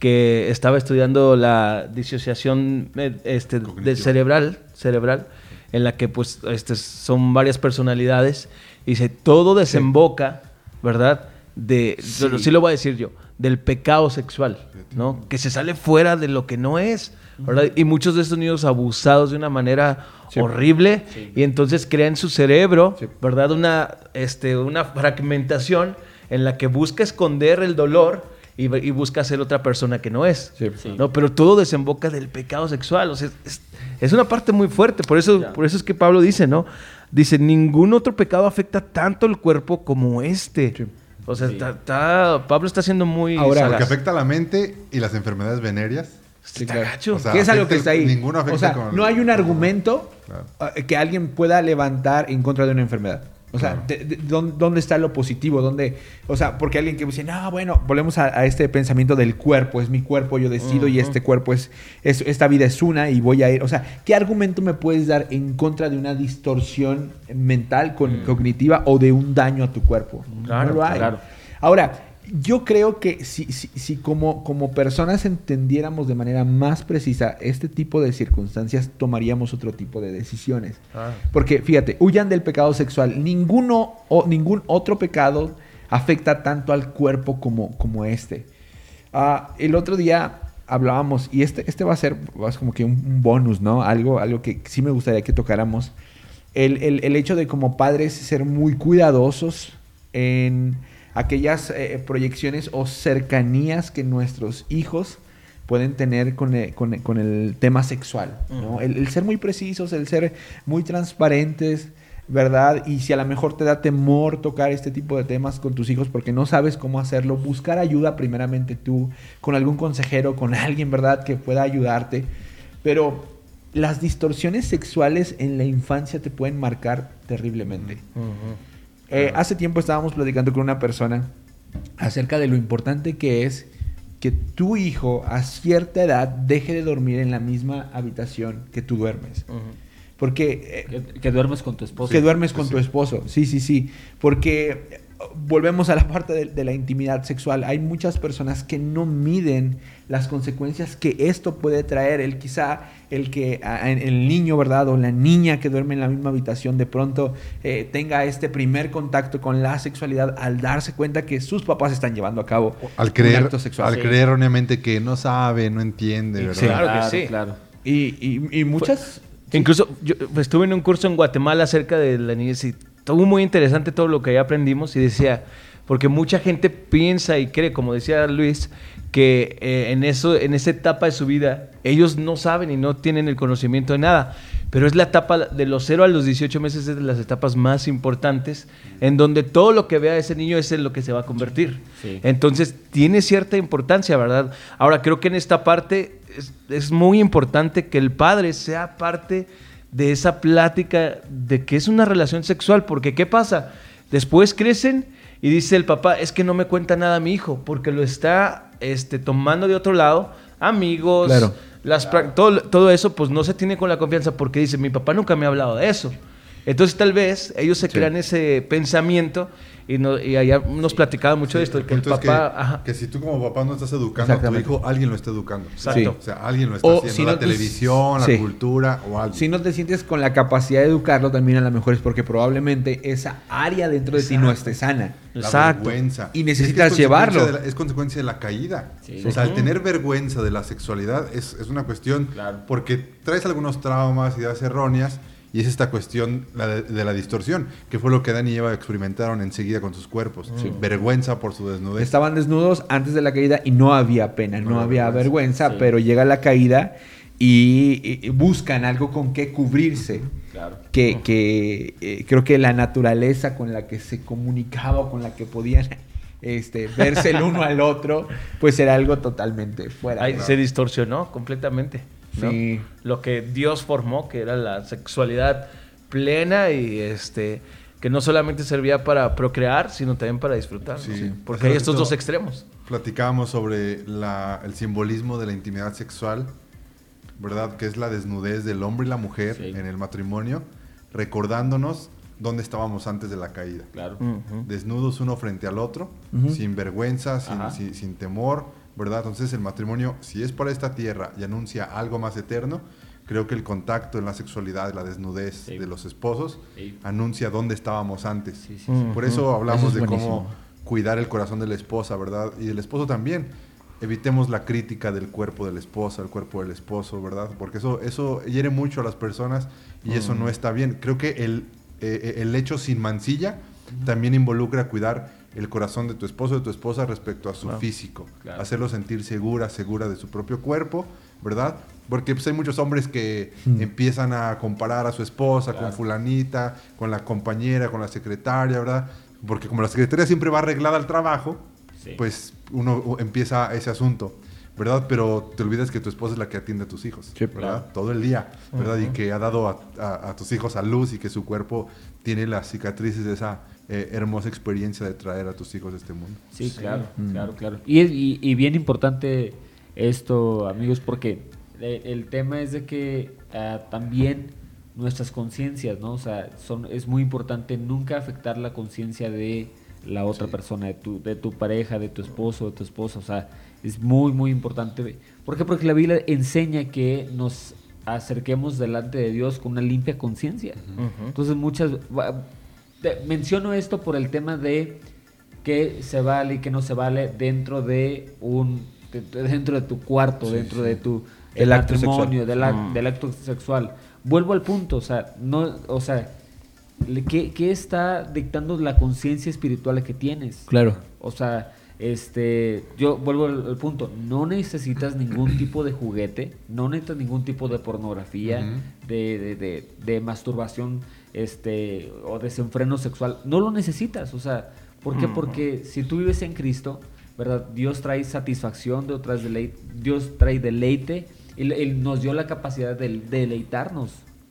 que estaba estudiando la disociación eh, este, cerebral, cerebral, en la que pues este, son varias personalidades y dice, todo desemboca, ¿verdad? De, Sí. sí. lo voy a decir yo, del pecado sexual, ¿no? Que se sale fuera de lo que no es, ¿verdad? Y muchos de estos niños abusados de una manera Sí. horrible y entonces crea en su cerebro, Sí. ¿verdad? Una, este, una fragmentación en la que busca esconder el dolor y, y busca ser otra persona que no es. ¿no? Pero todo desemboca del pecado sexual. O sea, es, es una parte muy fuerte. Por eso, Ya. por eso es que Pablo dice, ¿no? Dice, ningún otro pecado afecta tanto el cuerpo como este. O sea, Sí. está- está- Pablo está siendo muy Ahora, sagaz. Porque afecta a la mente y las enfermedades venéreas. Sí, Está claro. gacho. O sea, ¿Qué es algo que afecta- está ahí? ninguno afecta o sea, con- no hay un argumento Claro. eh, que alguien pueda levantar en contra de una enfermedad. O sea, Claro. de- de- ¿dónde, dónde está lo positivo? ¿Dónde, o sea, porque alguien que dice, no, bueno, volvemos a, a este pensamiento del cuerpo, es mi cuerpo, yo decido y este cuerpo es, es, esta vida es una y voy a ir. O sea, ¿qué argumento me puedes dar en contra de una distorsión mental, con, cognitiva o de un daño a tu cuerpo? Claro, no lo hay. claro. Ahora, yo creo que si, si, si como, como personas entendiéramos de manera más precisa este tipo de circunstancias, tomaríamos otro tipo de decisiones. Ah. Porque fíjate, huyan del pecado sexual. Ninguno o ningún otro pecado afecta tanto al cuerpo como, como este. Ah, el otro día hablábamos, y este, este va a ser va como que un, un bonus, ¿no? Algo, algo que sí me gustaría que tocáramos. El, el- el hecho de como padres ser muy cuidadosos en aquellas eh, proyecciones o cercanías que nuestros hijos pueden tener con el, con el- con el tema sexual. ¿no? el, el ser muy precisos, el ser muy transparentes, ¿verdad? Y si a lo mejor te da temor tocar este tipo de temas con tus hijos porque no sabes cómo hacerlo, buscar ayuda primeramente tú, con algún consejero, con <laughs> alguien, ¿verdad? Que pueda ayudarte. Pero las distorsiones sexuales en la infancia te pueden marcar terriblemente. Eh, hace tiempo estábamos platicando con una persona acerca de lo importante que es que tu hijo a cierta edad deje de dormir en la misma habitación que tú duermes. Porque eh, Que, que duermes con tu esposo. que duermes con tu esposo. Sí, sí, sí. Porque volvemos a la parte de, de la intimidad sexual. Hay muchas personas que no miden las consecuencias que esto puede traer. El quizá el que el niño, ¿verdad? O la niña que duerme en la misma habitación de pronto eh, tenga este primer contacto con la sexualidad al darse cuenta que sus papás están llevando a cabo Al un creer, acto sexual. al Sí. creer erróneamente que no sabe, no entiende, ¿verdad? Sí. Claro que sí. claro. Y, y- y muchas... Incluso yo estuve en un curso en Guatemala acerca de la niñez y estuvo muy interesante todo lo que ahí aprendimos y decía, porque mucha gente piensa y cree, como decía Luis, que eh, en, eso, en esa etapa de su vida ellos no saben y no tienen el conocimiento de nada. Pero es la etapa de los 0 a los 18 meses, es de las etapas más importantes, en donde todo lo que vea ese niño es en lo que se va a convertir. Sí. Entonces, tiene cierta importancia, ¿verdad? Ahora, creo que en esta parte es, es muy importante que el padre sea parte de esa plática de que es una relación sexual, porque ¿qué pasa? Después crecen y dice el papá, es que no me cuenta nada mi hijo, porque lo está este, tomando de otro lado, amigos, Claro. las todo, todo eso, pues no se tiene con la confianza, porque dice, mi papá nunca me ha hablado de eso. Entonces tal vez ellos se Sí. crean ese pensamiento y, no, y allá nos platicaba mucho de esto, de que el papá... que, ajá. que si tú como papá no estás educando a tu hijo, alguien lo está educando. Exacto. O sea, alguien lo está O haciendo. si la no, pues, televisión, sí. la cultura o algo. Si no te sientes con la capacidad de educarlo, también a lo mejor es porque probablemente esa área dentro de ti no esté sana. La Exacto. vergüenza. Y Es que es necesitas consecuencia llevarlo. de la- es consecuencia de la caída. Sí. O sea, el tener vergüenza de la sexualidad es, es una cuestión Claro. porque traes algunos traumas, ideas erróneas Y es esta cuestión la de, de la distorsión, que fue lo que Adán y Eva experimentaron enseguida con sus cuerpos. Vergüenza por su desnudez. Estaban desnudos antes de la caída y no había pena, no, No había vergüenza, Sí. pero llega la caída y, y buscan algo con qué cubrirse. Claro. Que, que, eh, creo que la naturaleza con la que se comunicaba, o con la que podían este, verse el uno al otro, pues era algo totalmente fuera. Ahí de- se distorsionó completamente. ¿No? Sí. Lo que Dios formó, que era la sexualidad plena y este que no solamente servía para procrear, sino también para disfrutar. Sí. Porque hay estos dos extremos. Platicábamos sobre la- el simbolismo de la intimidad sexual, ¿verdad? Que es la desnudez del hombre y la mujer Sí. en el matrimonio, recordándonos dónde estábamos antes de la caída. Claro. Desnudos uno frente al otro, sin vergüenza, sin- sin temor, ¿verdad? Entonces el matrimonio, si es para esta tierra y anuncia algo más eterno, creo que el contacto en la sexualidad, la desnudez Sí. de los esposos, Sí. anuncia dónde estábamos antes. Sí, sí, sí. Mm. Por eso hablamos Eso es de buenísimo. cómo cuidar el corazón de la esposa, ¿verdad? Y del esposo también. Evitemos la crítica del cuerpo de la esposa, el cuerpo del esposo, ¿verdad? Porque eso, eso hiere mucho a las personas y eso no está bien. Creo que el, eh, el hecho sin mancilla también involucra cuidar el corazón de tu esposo, de tu esposa respecto a su Claro. físico. Claro. Hacerlo sentir segura, segura de su propio cuerpo, ¿verdad? Porque pues, hay muchos hombres que Mm. empiezan a comparar a su esposa Claro. con fulanita, con la compañera, con la secretaria, ¿verdad? Porque como la secretaria siempre va arreglada al trabajo, Sí. pues uno empieza ese asunto, ¿verdad? Pero te olvidas que tu esposa es la que atiende a tus hijos, Sí, ¿verdad? claro. Todo el día, ¿verdad? Y que ha dado a, a- a tus hijos a luz y que su cuerpo tiene las cicatrices de esa eh, hermosa experiencia de traer a tus hijos a este mundo. Sí, claro, Mm. claro, claro. Y, es- y, y bien importante esto, amigos, porque eh, el tema es de que ah, también nuestras conciencias, ¿no? O sea, son, es muy importante nunca afectar la conciencia de la otra Sí. persona, de tu, de tu pareja, de tu esposo, de tu esposa. O sea, es muy, muy importante. ¿Por qué? Porque la Biblia enseña que nos acerquemos delante de Dios con una limpia conciencia. Ujú. Entonces muchas... te- menciono esto por el tema de que se vale y que no se vale dentro de un... de- de- dentro de tu cuarto, Sí, dentro sí. de tu El acto matrimonio, sexual. del, ac- Mm. del acto sexual. Vuelvo al punto, o sea, no, o sea, ¿qué, qué está dictando la conciencia espiritual que tienes? Claro. O sea, este, yo vuelvo al, al punto, no necesitas ningún tipo de juguete, no necesitas ningún tipo de pornografía, de- de- de masturbación, este, o desenfreno sexual, no lo necesitas, o sea, ¿por qué? Porque si tú vives en Cristo, ¿verdad? Dios trae satisfacción, Dios trae deleite, Dios trae deleite, Él, Él nos dio la capacidad de deleitarnos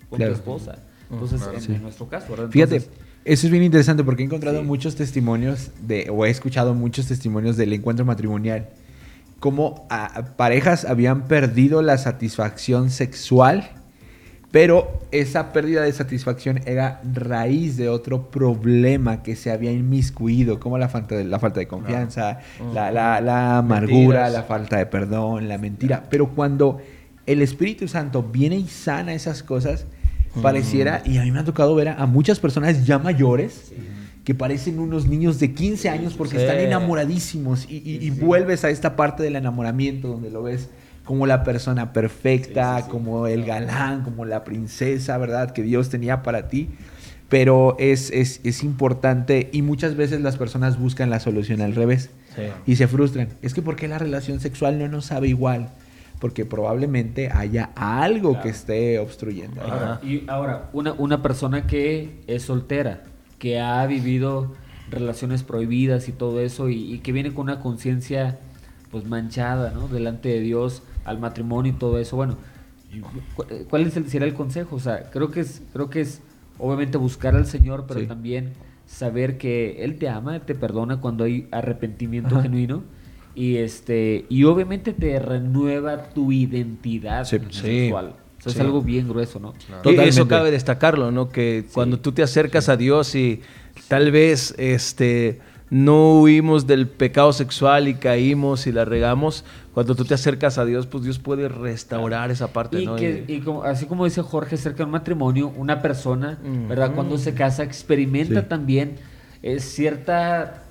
con Claro. tu esposa. Entonces, Claro. en, Sí. en nuestro caso, ¿verdad? Fíjate, eso es bien interesante porque he encontrado Sí. muchos testimonios de, o he escuchado muchos testimonios del encuentro matrimonial, como ah, parejas habían perdido la satisfacción sexual, pero esa pérdida de satisfacción era raíz de otro problema que se había inmiscuido, como la falta de, la falta de confianza, la, la- la amargura, Mentiras. la falta de perdón, la mentira. Pero cuando el Espíritu Santo viene y sana esas cosas, pareciera, y a mí me ha tocado ver a, a muchas personas ya mayores, que parecen unos niños de 15 años porque Sí. están enamoradísimos y, y- y vuelves a esta parte del enamoramiento donde lo ves como la persona perfecta, Sí, sí, sí. como el galán, como la princesa, ¿verdad? Que Dios tenía para ti. Pero es, es, es importante y muchas veces las personas buscan la solución al revés Sí. y se frustran. Es que ¿por qué la relación sexual no nos sabe igual? Porque probablemente haya algo Claro. que esté obstruyendo. y ahora, una, una persona que es soltera, que ha vivido relaciones prohibidas y todo eso, y, y que viene con una conciencia pues manchada, ¿no? Delante de Dios, al matrimonio y todo eso. Bueno, ¿cu- ¿cuál es el, será el consejo? O sea, creo que es, creo que es obviamente buscar al Señor, pero Sí. también saber que Él te ama, te perdona cuando hay arrepentimiento Ajá. genuino. Y este, y obviamente te renueva tu identidad Sí. sexual. O sea, Sí. Es algo bien grueso, ¿no? Claro. Y Totalmente. eso cabe destacarlo, ¿no? Que cuando tú te acercas a Dios y tal vez este no huimos del pecado sexual y caímos y la regamos, cuando tú te acercas a Dios, pues Dios puede restaurar esa parte, Y, ¿no? que, y como, así como dice Jorge acerca de un matrimonio, una persona. ¿verdad? Cuando se casa experimenta Sí. también eh, cierta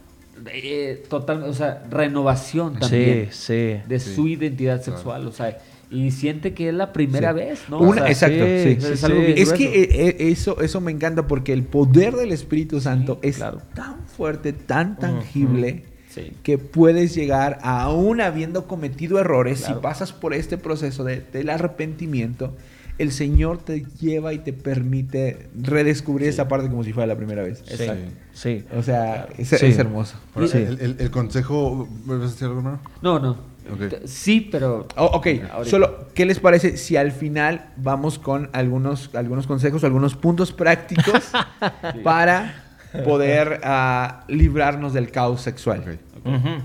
eh, total, o sea, renovación también Sí, sí. de su identidad sexual, o sea, y siente que es la primera Sí. vez, ¿no? Una- O sea, exacto, sí. es sí, algo Es que eh, eh, eso, eso me encanta porque el poder del Espíritu Santo es claro. tan fuerte, tan tangible, Sí. que puedes llegar, aún habiendo cometido errores, Claro. si pasas por este proceso de- del arrepentimiento, el Señor te lleva y te permite redescubrir esa parte como si fuera la primera vez. Sí, Exacto. sí. O sea, es, Sí. es hermoso. Sí. el, el- el consejo... ¿Vas a decir algo, hermano? No, no. Ok. T- Sí, pero Oh, ok, Ahorita. solo, ¿qué les parece si al final vamos con algunos, algunos consejos, algunos puntos prácticos <laughs> para poder ah, librarnos del caos sexual?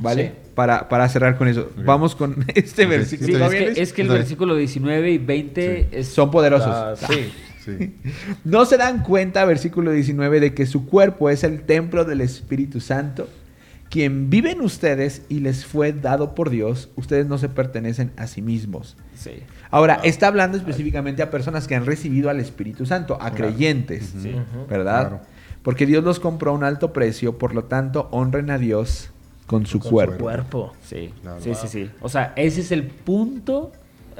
¿Vale? sí. Para, para cerrar con eso. Vamos con <laughs> este versículo. Sí, es, que, ¿Todavía es que el versículo 19 y 20 es- Son poderosos. Ah, sí. Sí. <laughs> No se dan cuenta, versículo 19, de que su cuerpo es el templo del Espíritu Santo, quien vive en ustedes y les fue dado por Dios. Ustedes no se pertenecen a sí mismos. Sí. Ahora, está hablando específicamente a personas que han recibido al Espíritu Santo, a creyentes, Sí. ¿verdad? Claro. Porque Dios los compró a un alto precio, por lo tanto, honren a Dios con su Con su cuerpo. Cuerpo. Sí, Claro. sí, sí, sí. O sea, ese es el punto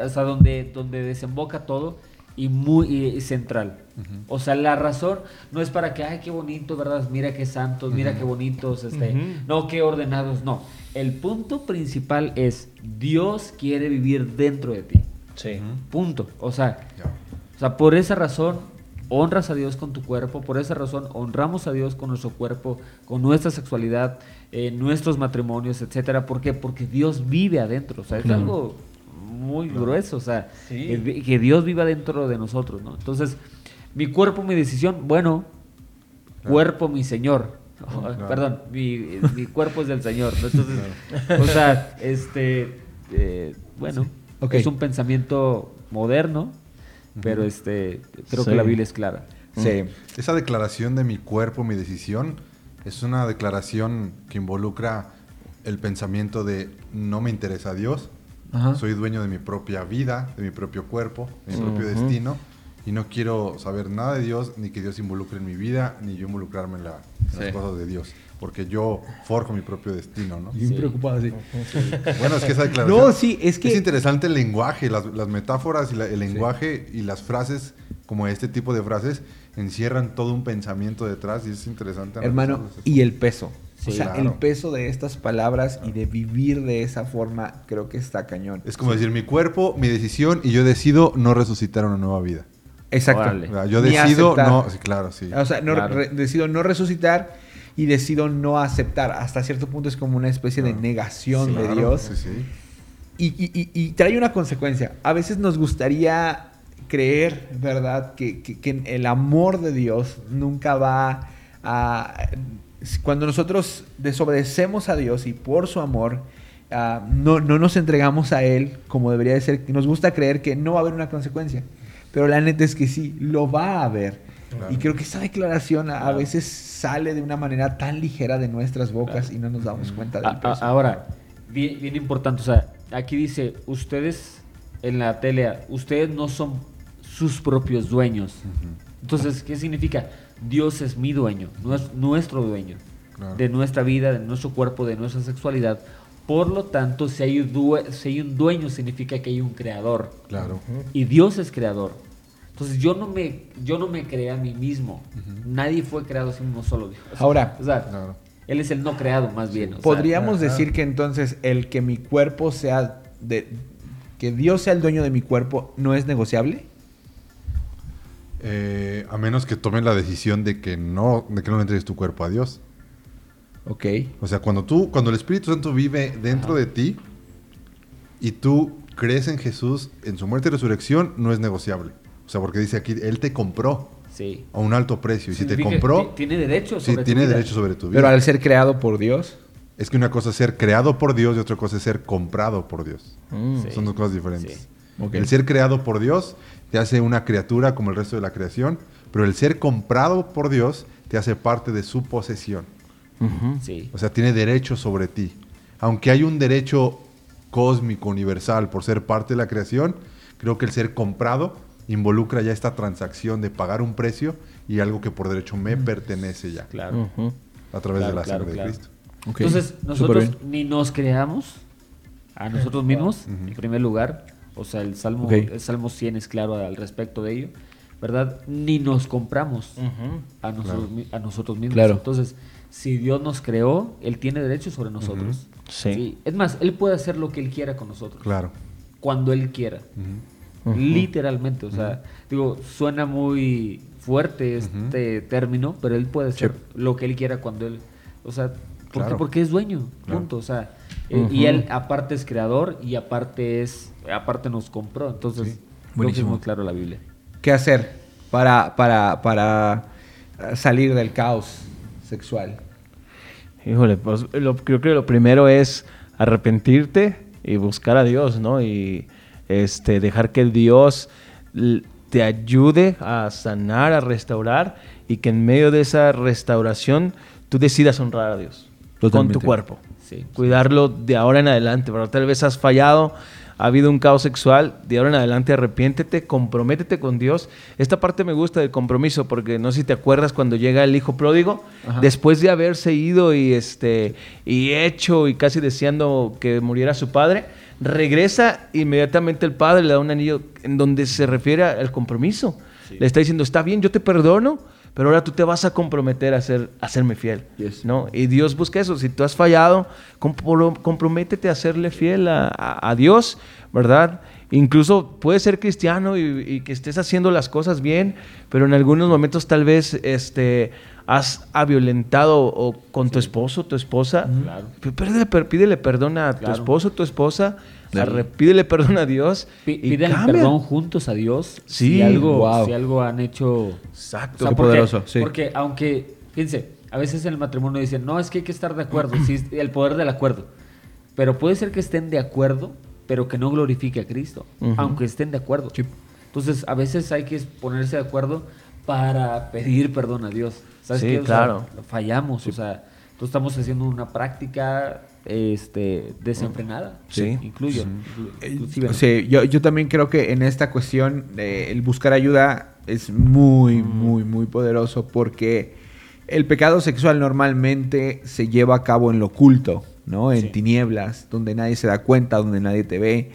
hasta donde, donde desemboca todo y muy y- y central. O sea, la razón no es para que, ay, qué bonito, ¿verdad? Mira qué santos, mira qué bonitos, este, Ujú. no, qué ordenados, no. El punto principal es, Dios quiere vivir dentro de ti. Sí. Punto. O sea, Ya. o sea, por esa razón honras a Dios con tu cuerpo, por esa razón honramos a Dios con nuestro cuerpo, con nuestra sexualidad, en nuestros matrimonios, etcétera. ¿Por qué? Porque Dios vive adentro. O sea, es Claro. algo muy grueso. O sea, Sí. que, Dios viva dentro de nosotros, ¿no? Entonces, mi cuerpo, mi decisión, bueno, cuerpo, mi Señor. Claro. <laughs> Perdón, mi, mi cuerpo es del Señor. ¿no? Entonces, o sea, este, eh, bueno, es un pensamiento moderno, pero este, creo Sí. que la Biblia es clara. Sí. Esa declaración de mi cuerpo, mi decisión, es una declaración que involucra el pensamiento de no me interesa Dios, Ajá. soy dueño de mi propia vida, de mi propio cuerpo, de mi propio destino, y no quiero saber nada de Dios, ni que Dios involucre en mi vida, ni yo involucrarme en, la- en las cosas de Dios, porque yo forjo mi propio destino, ¿no? Bien Sí. preocupado, sí. Bueno, es que esa <laughs> declaración... No, sí, es que... Es interesante el lenguaje, las, las metáforas y la- el lenguaje y las frases, como este tipo de frases, encierran todo un pensamiento detrás y es interesante. Hermano, y el peso. Sí. o sea, Claro. el peso de estas palabras y de vivir de esa forma, creo que está cañón. Es como decir, mi cuerpo, mi decisión y yo decido no resucitar una nueva vida. Exacto. Yo decido no... Sí, claro, sí. O sea, no, Claro. re- decido no resucitar y decido no aceptar. Hasta cierto punto es como una especie de Claro. negación Sí. de Claro, Dios. Sí, sí. Y, y- y- y trae una consecuencia. A veces nos gustaría creer, ¿verdad? Que, que- que el amor de Dios nunca va a... Cuando nosotros desobedecemos a Dios y por su amor ah, no, no nos entregamos a Él como debería de ser, nos gusta creer que no va a haber una consecuencia. Pero la neta es que sí, lo va a haber. Claro. Y creo que esa declaración a- a Claro. veces sale de una manera tan ligera de nuestras bocas y no nos damos cuenta del A- a- peso. ahora, bien, bien importante, o sea, aquí dice, ustedes en la tele, ustedes no son sus propios dueños. Entonces, ¿qué significa? Dios es mi dueño, no es nuestro dueño Claro. de nuestra vida, de nuestro cuerpo, de nuestra sexualidad. Por lo tanto, si hay, si hay un dueño, significa que hay un creador. Claro. Y Dios es creador. Entonces yo no me, yo no me creé a mí mismo. Nadie fue creado sin uno solo. Dios. Ahora, o sea. Él es el no creado más bien. o sea, Podríamos decir que entonces el que mi cuerpo sea de que Dios sea el dueño de mi cuerpo no es negociable. Eh, a menos que tomen la decisión de que no, de que no le entregues tu cuerpo a Dios. Ok. O sea, cuando tú, cuando el Espíritu Santo vive dentro de ti y tú crees en Jesús, en su muerte y resurrección, no es negociable. O sea, porque dice aquí, Él te compró sí. a un alto precio. Y si te compró, ti- Tiene derecho sí, sobre tu tiene vida. derecho sobre tu vida. Pero al ser creado por Dios, Es que una cosa es ser creado por Dios y otra cosa es ser comprado por Dios. Mm. Sí. Son dos cosas diferentes. Sí. El ser creado por Dios te hace una criatura como el resto de la creación, pero el ser comprado por Dios te hace parte de su posesión. Sí. O sea, tiene derecho sobre ti. Aunque hay un derecho cósmico, universal, por ser parte de la creación, creo que el ser comprado involucra ya esta transacción de pagar un precio y algo que por derecho me pertenece ya, Claro. A través Claro, de la claro, sangre claro. de Cristo. Entonces, nosotros ni nos creamos a nosotros mismos, en primer lugar. O sea, el Salmo, el Salmo 100 es claro al respecto de ello, ¿verdad? Ni nos compramos a, nosotros, a nosotros mismos. Claro. Entonces, si Dios nos creó, Él tiene derecho sobre nosotros. Sí. Es más, Él puede hacer lo que Él quiera con nosotros. Claro. Cuando Él quiera. Literalmente. O sea, digo, suena muy fuerte este término, pero Él puede hacer lo que Él quiera cuando Él... O sea, ¿por? Claro. porque es dueño. Claro. Punto. O sea, eh, y Él aparte es creador y aparte es... Aparte nos compró. Entonces, es Buenísimo. muy claro la Biblia. ¿Qué hacer para, para, para eh, salir del caos sexual? Híjole, pues lo- creo que lo primero es arrepentirte y buscar a Dios, ¿no? Y este, dejar que Dios te ayude a sanar, a restaurar y que en medio de esa restauración tú decidas honrar a Dios con tu cuerpo. Sí. Cuidarlo de ahora en adelante, ¿verdad? Tal vez has fallado, ha habido un caos sexual, de ahora en adelante arrepiéntete, comprométete con Dios. Esta parte me gusta del compromiso porque no sé si te acuerdas cuando llega el hijo pródigo, después de haberse ido y este y hecho y casi deseando que muriera su padre, regresa inmediatamente el padre le da un anillo en donde se refiere al compromiso. Le está diciendo, "Está bien, yo te perdono." Pero ahora tú te vas a comprometer a, ser, a serme fiel. Yes. ¿no? Y Dios busca eso. Si tú has fallado, compro- comprométete a serle fiel a, a- a Dios, ¿verdad? Incluso puedes ser cristiano y, y que estés haciendo las cosas bien, pero en algunos momentos tal vez este, has ha violentado o con tu esposo, tu esposa. Claro. P- Pídele, pídele perdón a tu esposo, tu esposa. Pídele perdón a Dios. Pi- y cambia. perdón juntos a Dios Sí, si algo, wow. si algo han hecho Exacto. O sea, Qué porque, poderoso, sí. Porque aunque, fíjense, a veces en el matrimonio dicen, no, es que hay que estar de acuerdo, sí, el poder del acuerdo. Pero puede ser que estén de acuerdo, pero que no glorifique a Cristo, aunque estén de acuerdo. Entonces, a veces hay que ponerse de acuerdo para pedir perdón a Dios. ¿Sabes Sí, qué? O sea, claro. fallamos, o sea, entonces estamos haciendo una práctica este, desenfrenada. Sí. Incluyo. Eh. Sí, yo, yo también creo que en esta cuestión eh, el buscar ayuda es muy, muy, muy poderoso porque el pecado sexual normalmente se lleva a cabo en lo oculto, ¿no? En Sí. tinieblas, donde nadie se da cuenta, donde nadie te ve.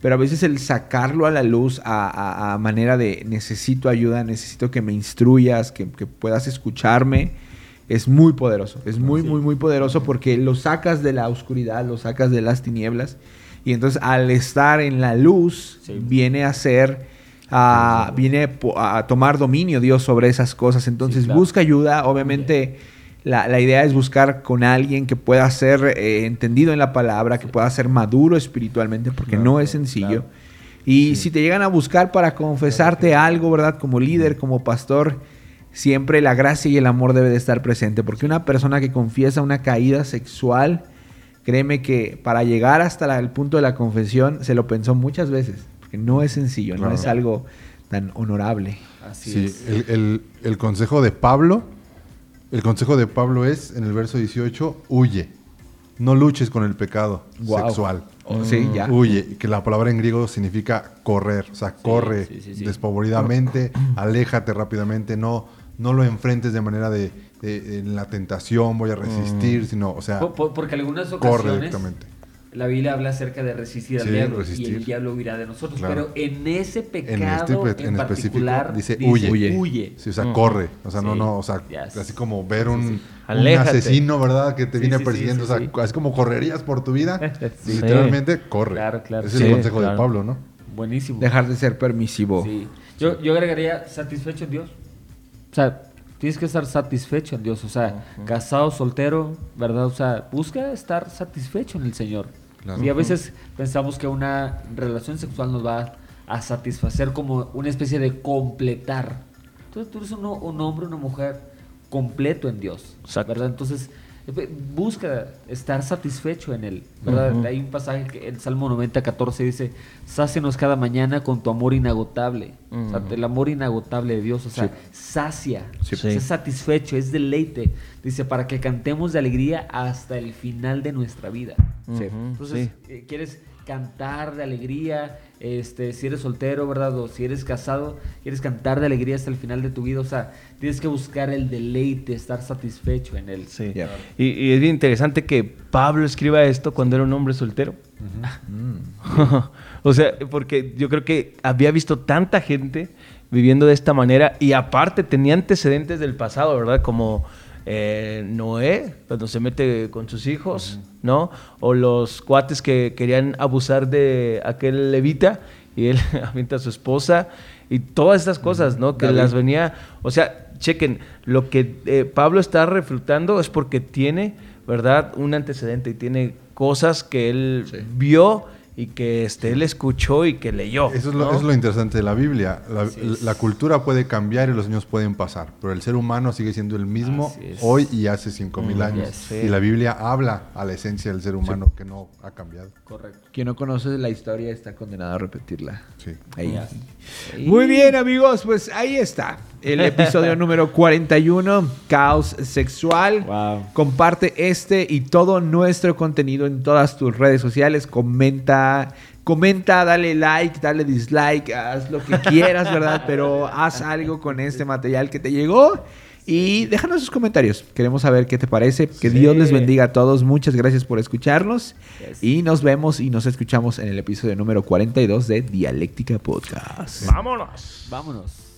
Pero a veces el sacarlo a la luz a, a- a manera de necesito ayuda, necesito que me instruyas, que, que puedas escucharme, es muy poderoso. Es muy, muy, muy poderoso porque lo sacas de la oscuridad, lo sacas de las tinieblas. Y entonces al estar en la luz, Sí. viene a ser, a- viene a tomar dominio Dios sobre esas cosas. Entonces claro. busca ayuda. Obviamente la, la idea es buscar con alguien que pueda ser eh, entendido en la palabra, que pueda ser maduro espiritualmente, porque Claro, no es sencillo. claro. Y si te llegan a buscar para confesarte algo, ¿verdad? Como líder, como pastor, siempre la gracia y el amor debe de estar presente. Porque una persona que confiesa una caída sexual, créeme que para llegar hasta la- el punto de la confesión se lo pensó muchas veces. Porque no es sencillo, no es algo tan honorable. Así Sí, es. el, el- el consejo de Pablo, el consejo de Pablo es, en el verso 18, huye. No luches con el pecado sexual. Oh, sí, ya. Huye, que la palabra en griego significa correr, o sea, corre sí, sí, sí. despavoridamente, <clears throat> aléjate rápidamente, no, no lo enfrentes de manera de, de- en la tentación, voy a resistir, sino, o sea, Por- por- porque algunas corre ocasiones directamente. La Biblia habla acerca de resistir al Sí, diablo y el diablo huirá de nosotros. Claro. Pero en ese pecado En este en particular dice, huye. Huye. huye. Sí, o sea, corre. O sea, no, Sí. no, o sea, Yes. así como ver un, asesino, ¿verdad? Que te Sí, viene persiguiendo. sí, o sea, sí. así como correrías por tu vida. <laughs> Sí. Literalmente, corre. Claro, claro. Ese Sí, es el consejo claro. de Pablo, ¿no? Buenísimo. Dejar de ser permisivo. Sí. Yo, yo agregaría satisfecho en Dios. O sea, tienes que estar satisfecho en Dios. O sea, casado, soltero, ¿verdad? O sea, busca estar satisfecho en el Señor. Claro. Y a veces pensamos que una relación sexual nos va a satisfacer como una especie de completar. Entonces tú eres un, un hombre, una mujer completo en Dios. Exacto. ¿Verdad? Entonces busca estar satisfecho en Él. Hay un pasaje que en Salmo 90, 14 dice, sácenos cada mañana con tu amor inagotable. O sea, Ujú. el amor inagotable de Dios, o sea, Sí. sacia, Sí. Es satisfecho, es deleite. Dice, para que cantemos de alegría hasta el final de nuestra vida. Entonces, sí. eh, quieres cantar de alegría, este, si eres soltero, ¿verdad? O si eres casado, quieres cantar de alegría hasta el final de tu vida. O sea, tienes que buscar el deleite, estar satisfecho en él. Sí. Y, y es bien interesante que Pablo escriba esto cuando era un hombre soltero. <laughs> o sea, porque yo creo que había visto tanta gente viviendo de esta manera y aparte tenía antecedentes del pasado, ¿verdad? Como eh, Noé, cuando se mete con sus hijos, ¿no? O los cuates que querían abusar de aquel levita y él <laughs> avienta a su esposa y todas estas cosas, ¿no? Que David. las venía, o sea, chequen, lo que eh, Pablo está refutando es porque tiene, ¿verdad? Un antecedente y tiene cosas que él Sí. vio y que este, él escuchó y que leyó. Eso es lo, ¿no? es lo interesante de la Biblia. La, cultura puede cambiar y los años pueden pasar, pero el ser humano sigue siendo el mismo hoy y hace 5000 Mm, años. Y la Biblia habla a la esencia del ser humano que no ha cambiado. Correcto. Quien no conoce la historia está condenado a repetirla. Sí. Ahí. Ya. Muy bien, amigos, pues ahí está. El episodio <laughs> número 41, Caos Sexual. Wow. Comparte este y todo nuestro contenido en todas tus redes sociales. Comenta, comenta, dale like, dale dislike, haz lo que quieras, <laughs> ¿verdad? Pero haz algo con este material que te llegó. Y déjanos sus comentarios. Queremos saber qué te parece. Que Sí. Dios les bendiga a todos. Muchas gracias por escucharnos. Yes. Y nos vemos y nos escuchamos en el episodio número 42 de Dialéctica Podcast. Vámonos. Vámonos.